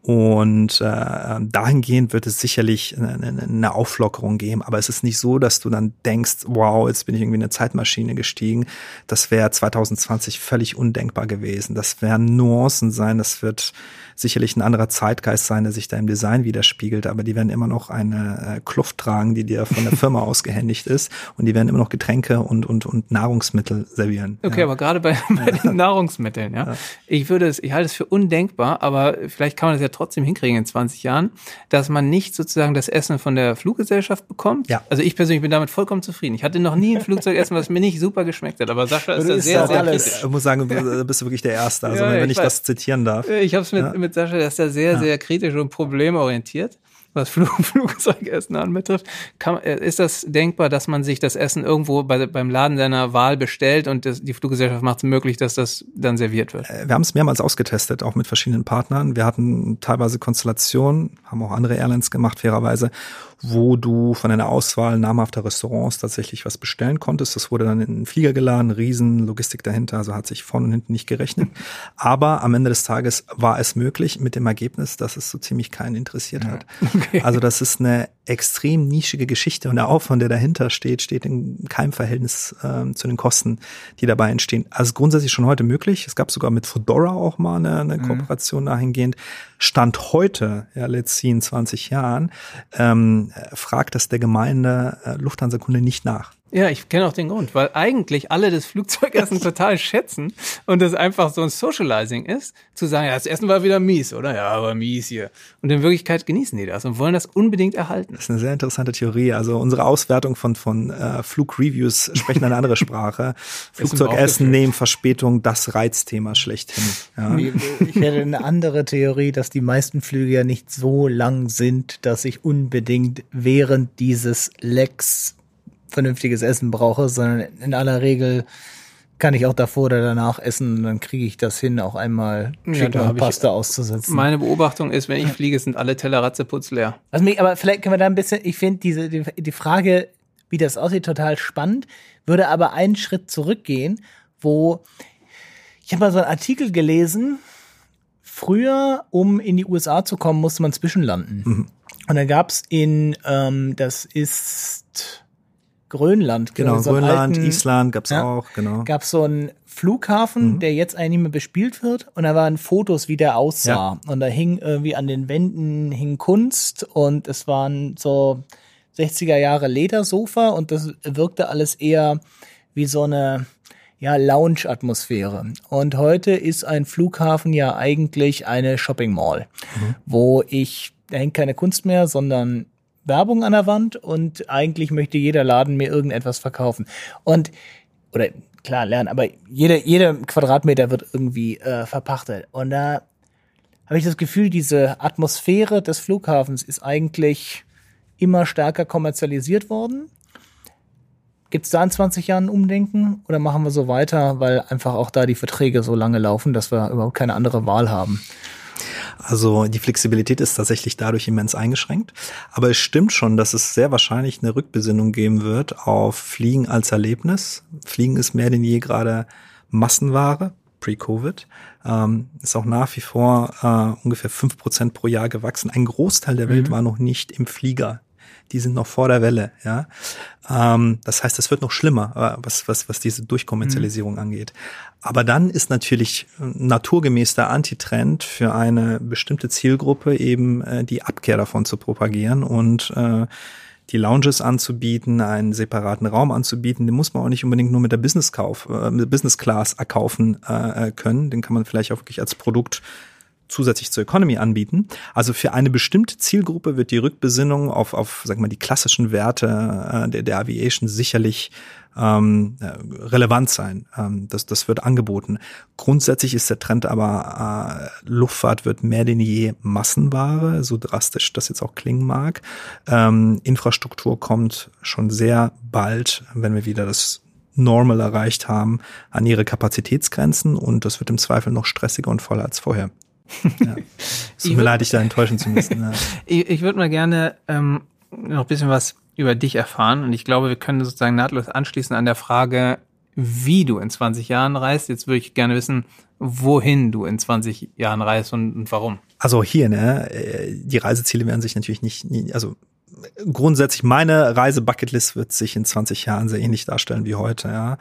S1: Und äh, dahingehend wird es sicherlich eine, eine Auflockerung geben. Aber es ist nicht so, dass du dann denkst, wow, jetzt bin ich irgendwie in eine Zeitmaschine gestiegen. Das wäre 2020 völlig undenkbar gewesen. Das werden Nuancen sein. Das wird sicherlich ein anderer Zeitgeist sein, der sich da im Design widerspiegelt, aber die werden immer noch eine äh, Kluft tragen, die dir von der Firma ausgehändigt ist und die werden immer noch Getränke und, und, und Nahrungsmittel servieren.
S2: Okay, ja. aber gerade bei, bei den Nahrungsmitteln, ja? ja. Ich würde es, ich halte es für undenkbar, aber vielleicht kann man das ja trotzdem hinkriegen in 20 Jahren, dass man nicht sozusagen das Essen von der Fluggesellschaft bekommt. Ja. Also ich persönlich bin damit vollkommen zufrieden. Ich hatte noch nie ein Flugzeugessen, was mir nicht super geschmeckt hat, aber Sascha ist da sehr, sehr kritisch.
S1: Ich muss sagen, du bist wirklich der Erste, also ja, wenn ich, ich das zitieren darf.
S2: Ich habe es mit, mit mit Sascha, der ist da sehr, ja. sehr kritisch und problemorientiert. Was Flug, Flugzeugessen anbetrifft. Kann, äh, ist das denkbar, dass man sich das Essen irgendwo bei, beim Laden seiner Wahl bestellt und das, die Fluggesellschaft macht es möglich, dass das dann serviert wird?
S1: Äh, wir haben es mehrmals ausgetestet, auch mit verschiedenen Partnern. Wir hatten teilweise Konstellationen, haben auch andere Airlines gemacht, fairerweise, wo du von einer Auswahl namhafter Restaurants tatsächlich was bestellen konntest. Das wurde dann in den Flieger geladen, riesen Logistik dahinter, also hat sich vorne und hinten nicht gerechnet. Aber am Ende des Tages war es möglich mit dem Ergebnis, dass es so ziemlich keinen interessiert hat. Okay. Also das ist eine extrem nischige Geschichte und der Aufwand, der dahinter steht, steht in keinem Verhältnis äh, zu den Kosten, die dabei entstehen. Also grundsätzlich schon heute möglich. Es gab sogar mit Fedora auch mal eine, eine mhm. Kooperation dahingehend. Stand heute, ja, let's see in 20 Jahren, ähm, fragt das der Gemeinde äh, Lufthansa-Kunde nicht nach.
S2: Ja, ich kenne auch den Grund, weil eigentlich alle das Flugzeugessen total schätzen und es einfach so ein Socializing ist, zu sagen, ja, das Essen war wieder mies, oder? Ja, aber mies hier. Und in Wirklichkeit genießen die das und wollen das unbedingt erhalten.
S1: Das ist eine sehr interessante Theorie. Also unsere Auswertung von, von äh, Flugreviews sprechen eine andere Sprache. Flugzeugessen, nehmen Verspätung, das Reizthema schlechthin. Ja.
S3: Ich hätte eine andere Theorie, dass die meisten Flüge ja nicht so lang sind, dass ich unbedingt während dieses Lecks vernünftiges Essen brauche, sondern in aller Regel kann ich auch davor oder danach essen und dann kriege ich das hin, auch einmal Chicken ja, und Pasta auszusetzen.
S2: Meine Beobachtung ist, wenn ich fliege, sind alle Teller ratzeputz leer.
S3: Also, aber vielleicht können wir da ein bisschen, ich finde diese, die, die Frage, wie das aussieht, total spannend, würde aber einen Schritt zurückgehen, wo ich habe mal so einen Artikel gelesen, früher, um in die USA zu kommen, musste man zwischenlanden. Mhm. Und dann gab's in, ähm, das ist Grönland.
S1: Genau, so Grönland, alten, Island gab's ja, auch, genau.
S3: Gab so einen Flughafen, mhm. der jetzt eigentlich nicht mehr bespielt wird und da waren Fotos, wie der aussah. Ja. Und da hing irgendwie an den Wänden hing Kunst und es waren so 60er Jahre Ledersofa und das wirkte alles eher wie so eine ja, Lounge-Atmosphäre. Und heute ist ein Flughafen ja eigentlich eine Shopping Mall, mhm. wo ich, da hängt keine Kunst mehr, sondern Werbung an der Wand und eigentlich möchte jeder Laden mir irgendetwas verkaufen. Und, oder klar, lernen, aber jeder, jeder Quadratmeter wird irgendwie äh, verpachtet. Und da habe ich das Gefühl, diese Atmosphäre des Flughafens ist eigentlich immer stärker kommerzialisiert worden. Gibt es da in 20 Jahren Umdenken oder machen wir so weiter, weil einfach auch da die Verträge so lange laufen, dass wir überhaupt keine andere Wahl haben?
S1: Also die Flexibilität ist tatsächlich dadurch immens eingeschränkt. Aber es stimmt schon, dass es sehr wahrscheinlich eine Rückbesinnung geben wird auf Fliegen als Erlebnis. Fliegen ist mehr denn je gerade Massenware, pre-Covid. Ähm, ist auch nach wie vor äh, ungefähr fünf Prozent pro Jahr gewachsen. Ein Großteil der Welt mhm. war noch nicht im Flieger die sind noch vor der Welle, ja. Ähm, das heißt, es wird noch schlimmer, äh, was, was, was diese Durchkommerzialisierung mhm. angeht. Aber dann ist natürlich äh, naturgemäß der Antitrend für eine bestimmte Zielgruppe eben äh, die Abkehr davon zu propagieren und äh, die Lounges anzubieten, einen separaten Raum anzubieten, den muss man auch nicht unbedingt nur mit der Business Kauf, äh, Business Class erkaufen äh, können. Den kann man vielleicht auch wirklich als Produkt zusätzlich zur Economy anbieten. Also für eine bestimmte Zielgruppe wird die Rückbesinnung auf, auf sag mal, die klassischen Werte äh, der, der Aviation sicherlich ähm, äh, relevant sein. Ähm, das, das wird angeboten. Grundsätzlich ist der Trend aber, äh, Luftfahrt wird mehr denn je Massenware, so drastisch das jetzt auch klingen mag. Ähm, Infrastruktur kommt schon sehr bald, wenn wir wieder das Normal erreicht haben, an ihre Kapazitätsgrenzen und das wird im Zweifel noch stressiger und voller als vorher. Ja. Es tut mir leid, dich da enttäuschen zu müssen. Ja.
S2: ich ich würde mal gerne ähm, noch ein bisschen was über dich erfahren und ich glaube, wir können sozusagen nahtlos anschließen an der Frage, wie du in 20 Jahren reist. Jetzt würde ich gerne wissen, wohin du in 20 Jahren reist und, und warum.
S1: Also hier, ne, äh, die Reiseziele werden sich natürlich nicht, also grundsätzlich meine Reise-Bucketlist wird sich in 20 Jahren sehr ähnlich darstellen wie heute. Ja.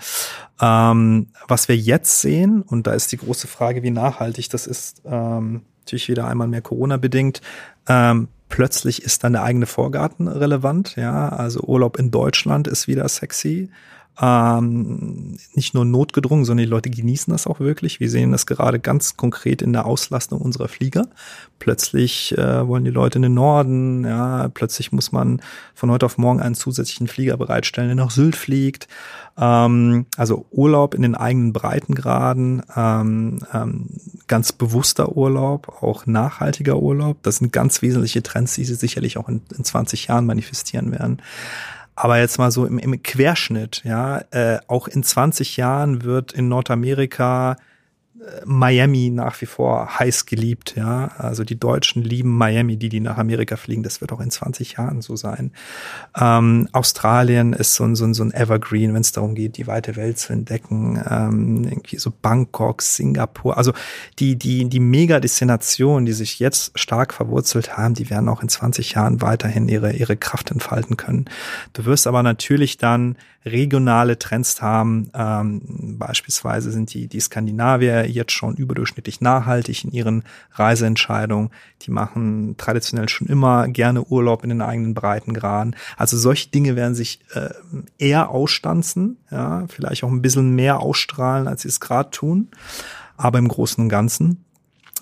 S1: Ähm, was wir jetzt sehen, und da ist die große Frage, wie nachhaltig das ist, ähm, natürlich wieder einmal mehr Corona-bedingt. Ähm, plötzlich ist dann der eigene Vorgarten relevant. Ja, also Urlaub in Deutschland ist wieder sexy. Ähm, nicht nur notgedrungen, sondern die Leute genießen das auch wirklich. Wir sehen das gerade ganz konkret in der Auslastung unserer Flieger. Plötzlich äh, wollen die Leute in den Norden, ja, plötzlich muss man von heute auf morgen einen zusätzlichen Flieger bereitstellen, der nach Sylt fliegt. Ähm, also Urlaub in den eigenen Breitengraden, ähm, ähm, ganz bewusster Urlaub, auch nachhaltiger Urlaub. Das sind ganz wesentliche Trends, die sich sicherlich auch in, in 20 Jahren manifestieren werden. Aber jetzt mal so im, im Querschnitt, ja, äh, auch in 20 Jahren wird in Nordamerika Miami nach wie vor heiß geliebt, ja. Also die Deutschen lieben Miami, die, die nach Amerika fliegen. Das wird auch in 20 Jahren so sein. Ähm, Australien ist so ein, so ein, so ein Evergreen, wenn es darum geht, die weite Welt zu entdecken. Ähm, irgendwie so Bangkok, Singapur. Also die, die, die Mega-Destinationen, die sich jetzt stark verwurzelt haben, die werden auch in 20 Jahren weiterhin ihre, ihre Kraft entfalten können. Du wirst aber natürlich dann regionale Trends haben. Ähm, beispielsweise sind die, die Skandinavier jetzt schon überdurchschnittlich nachhaltig in ihren Reiseentscheidungen. Die machen traditionell schon immer gerne Urlaub in den eigenen Breitengraden. Also solche Dinge werden sich äh, eher ausstanzen, ja, vielleicht auch ein bisschen mehr ausstrahlen, als sie es gerade tun. Aber im Großen und Ganzen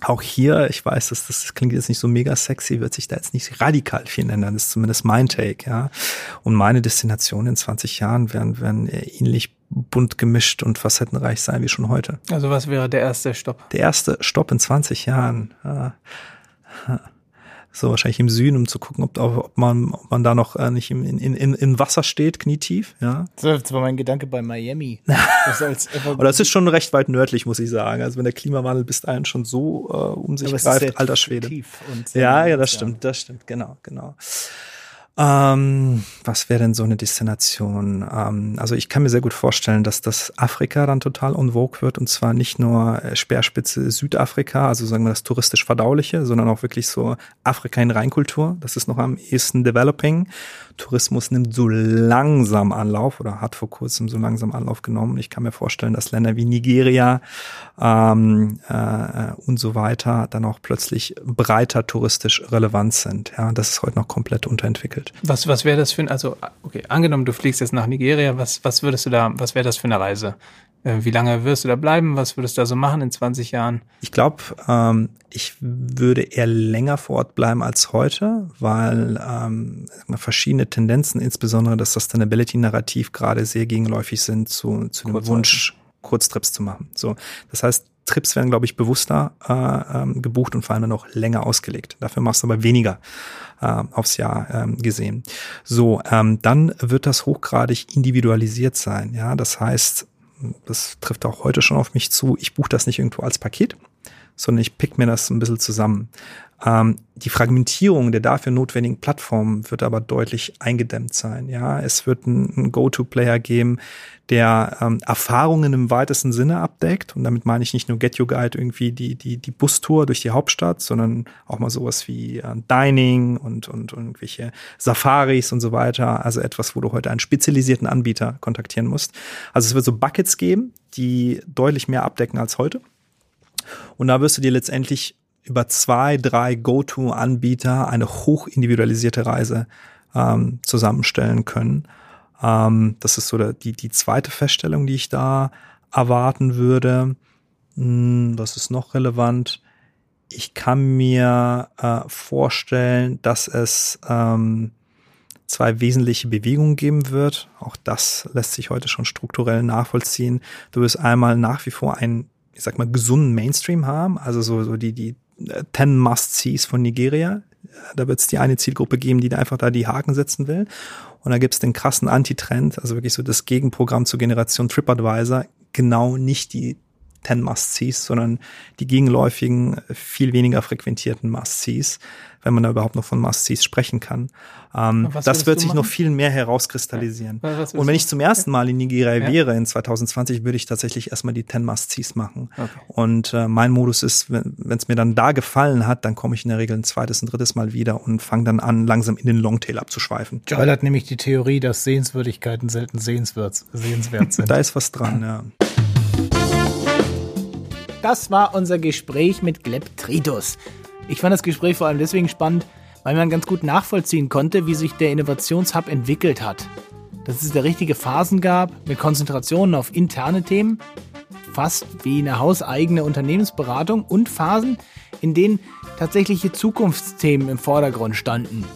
S1: auch hier, ich weiß, dass das klingt jetzt nicht so mega sexy, wird sich da jetzt nicht radikal viel ändern. Das ist zumindest mein Take, ja. Und meine Destination in 20 Jahren werden, werden ähnlich bunt gemischt und facettenreich sein wie schon heute.
S2: Also was wäre der erste Stopp?
S1: Der erste Stopp in 20 Jahren. Ja so wahrscheinlich im Süden, um zu gucken, ob, ob man, ob man da noch äh, nicht im, in, in, in Wasser steht, knietief, ja.
S3: Das war mein Gedanke bei Miami.
S1: Das als Aber das ist schon recht weit nördlich, muss ich sagen. Also wenn der Klimawandel bis dahin schon so äh, um sich greift, alter Schwede. Ja, ja, das stimmt, das stimmt, genau, genau. Ähm, was wäre denn so eine Destination? Ähm, also ich kann mir sehr gut vorstellen, dass das Afrika dann total vogue wird und zwar nicht nur äh, Speerspitze Südafrika, also sagen wir das touristisch verdauliche, sondern auch wirklich so Afrika in Reinkultur. Das ist noch am ehesten developing. Tourismus nimmt so langsam Anlauf oder hat vor kurzem so langsam Anlauf genommen. Ich kann mir vorstellen, dass Länder wie Nigeria ähm, äh, und so weiter dann auch plötzlich breiter touristisch relevant sind. Ja, das ist heute noch komplett unterentwickelt.
S2: Was, was wäre das für ein, also, okay, angenommen, du fliegst jetzt nach Nigeria, was, was würdest du da, was wäre das für eine Reise? Äh, wie lange wirst du da bleiben? Was würdest du da so machen in 20 Jahren?
S1: Ich glaube, ähm, ich würde eher länger vor Ort bleiben als heute, weil ähm, verschiedene Tendenzen, insbesondere das Sustainability-Narrativ, gerade sehr gegenläufig sind zu, zu dem Wunsch, Kurztrips zu machen. So, das heißt, Trips werden, glaube ich, bewusster äh, ähm, gebucht und vor allem dann auch länger ausgelegt. Dafür machst du aber weniger äh, aufs Jahr ähm, gesehen. So, ähm, dann wird das hochgradig individualisiert sein. Ja, das heißt, das trifft auch heute schon auf mich zu, ich buche das nicht irgendwo als Paket, sondern ich pick mir das ein bisschen zusammen. Ähm, die Fragmentierung der dafür notwendigen Plattformen wird aber deutlich eingedämmt sein. Ja, es wird einen Go-to-Player geben, der ähm, Erfahrungen im weitesten Sinne abdeckt. Und damit meine ich nicht nur Get Your Guide irgendwie die, die, die Bustour durch die Hauptstadt, sondern auch mal sowas wie äh, Dining und, und, und irgendwelche Safaris und so weiter. Also etwas, wo du heute einen spezialisierten Anbieter kontaktieren musst. Also es wird so Buckets geben, die deutlich mehr abdecken als heute. Und da wirst du dir letztendlich über zwei, drei Go-To-Anbieter eine hochindividualisierte Reise ähm, zusammenstellen können. Ähm, das ist so die, die zweite Feststellung, die ich da erwarten würde. Hm, was ist noch relevant? Ich kann mir äh, vorstellen, dass es ähm, zwei wesentliche Bewegungen geben wird. Auch das lässt sich heute schon strukturell nachvollziehen. Du wirst einmal nach wie vor einen, ich sag mal, gesunden Mainstream haben, also so, so die, die 10 Must-Sees von Nigeria. Da wird es die eine Zielgruppe geben, die da einfach da die Haken setzen will. Und da gibt es den krassen Antitrend, also wirklich so das Gegenprogramm zur Generation TripAdvisor, genau nicht die 10 Must-Sees, sondern die gegenläufigen, viel weniger frequentierten Must-Sees wenn man da überhaupt noch von Must-Sees sprechen kann. Ähm, das wird sich machen? noch viel mehr herauskristallisieren. Ja. Und wenn ich zum ersten Mal in Nigeria ja. wäre in 2020, würde ich tatsächlich erstmal die 10 Must-Sees machen. Okay. Und äh, mein Modus ist, wenn es mir dann da gefallen hat, dann komme ich in der Regel ein zweites, ein drittes Mal wieder und fange dann an, langsam in den Longtail abzuschweifen.
S3: Joel hat nämlich die Theorie, dass Sehenswürdigkeiten selten sehenswert, sehenswert sind.
S1: da ist was dran, ja.
S3: Das war unser Gespräch mit Gleb Tritus. Ich fand das Gespräch vor allem deswegen spannend, weil man ganz gut nachvollziehen konnte, wie sich der Innovationshub entwickelt hat. dass es da richtige Phasen gab mit Konzentrationen auf interne Themen, fast wie eine hauseigene Unternehmensberatung und Phasen, in denen tatsächliche Zukunftsthemen im Vordergrund standen.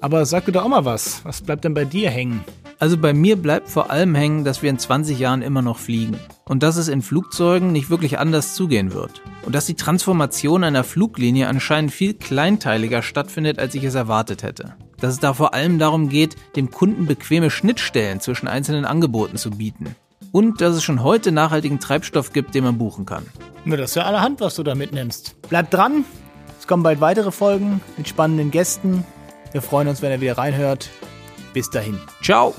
S3: Aber sag dir doch auch mal was. Was bleibt denn bei dir hängen?
S4: Also bei mir bleibt vor allem hängen, dass wir in 20 Jahren immer noch fliegen. Und dass es in Flugzeugen nicht wirklich anders zugehen wird. Und dass die Transformation einer Fluglinie anscheinend viel kleinteiliger stattfindet, als ich es erwartet hätte. Dass es da vor allem darum geht, dem Kunden bequeme Schnittstellen zwischen einzelnen Angeboten zu bieten. Und dass es schon heute nachhaltigen Treibstoff gibt, den man buchen kann.
S3: Na, das ist ja allerhand, was du da mitnimmst. Bleib dran. Es kommen bald weitere Folgen mit spannenden Gästen. Wir freuen uns, wenn ihr wieder reinhört. Bis dahin,
S4: ciao!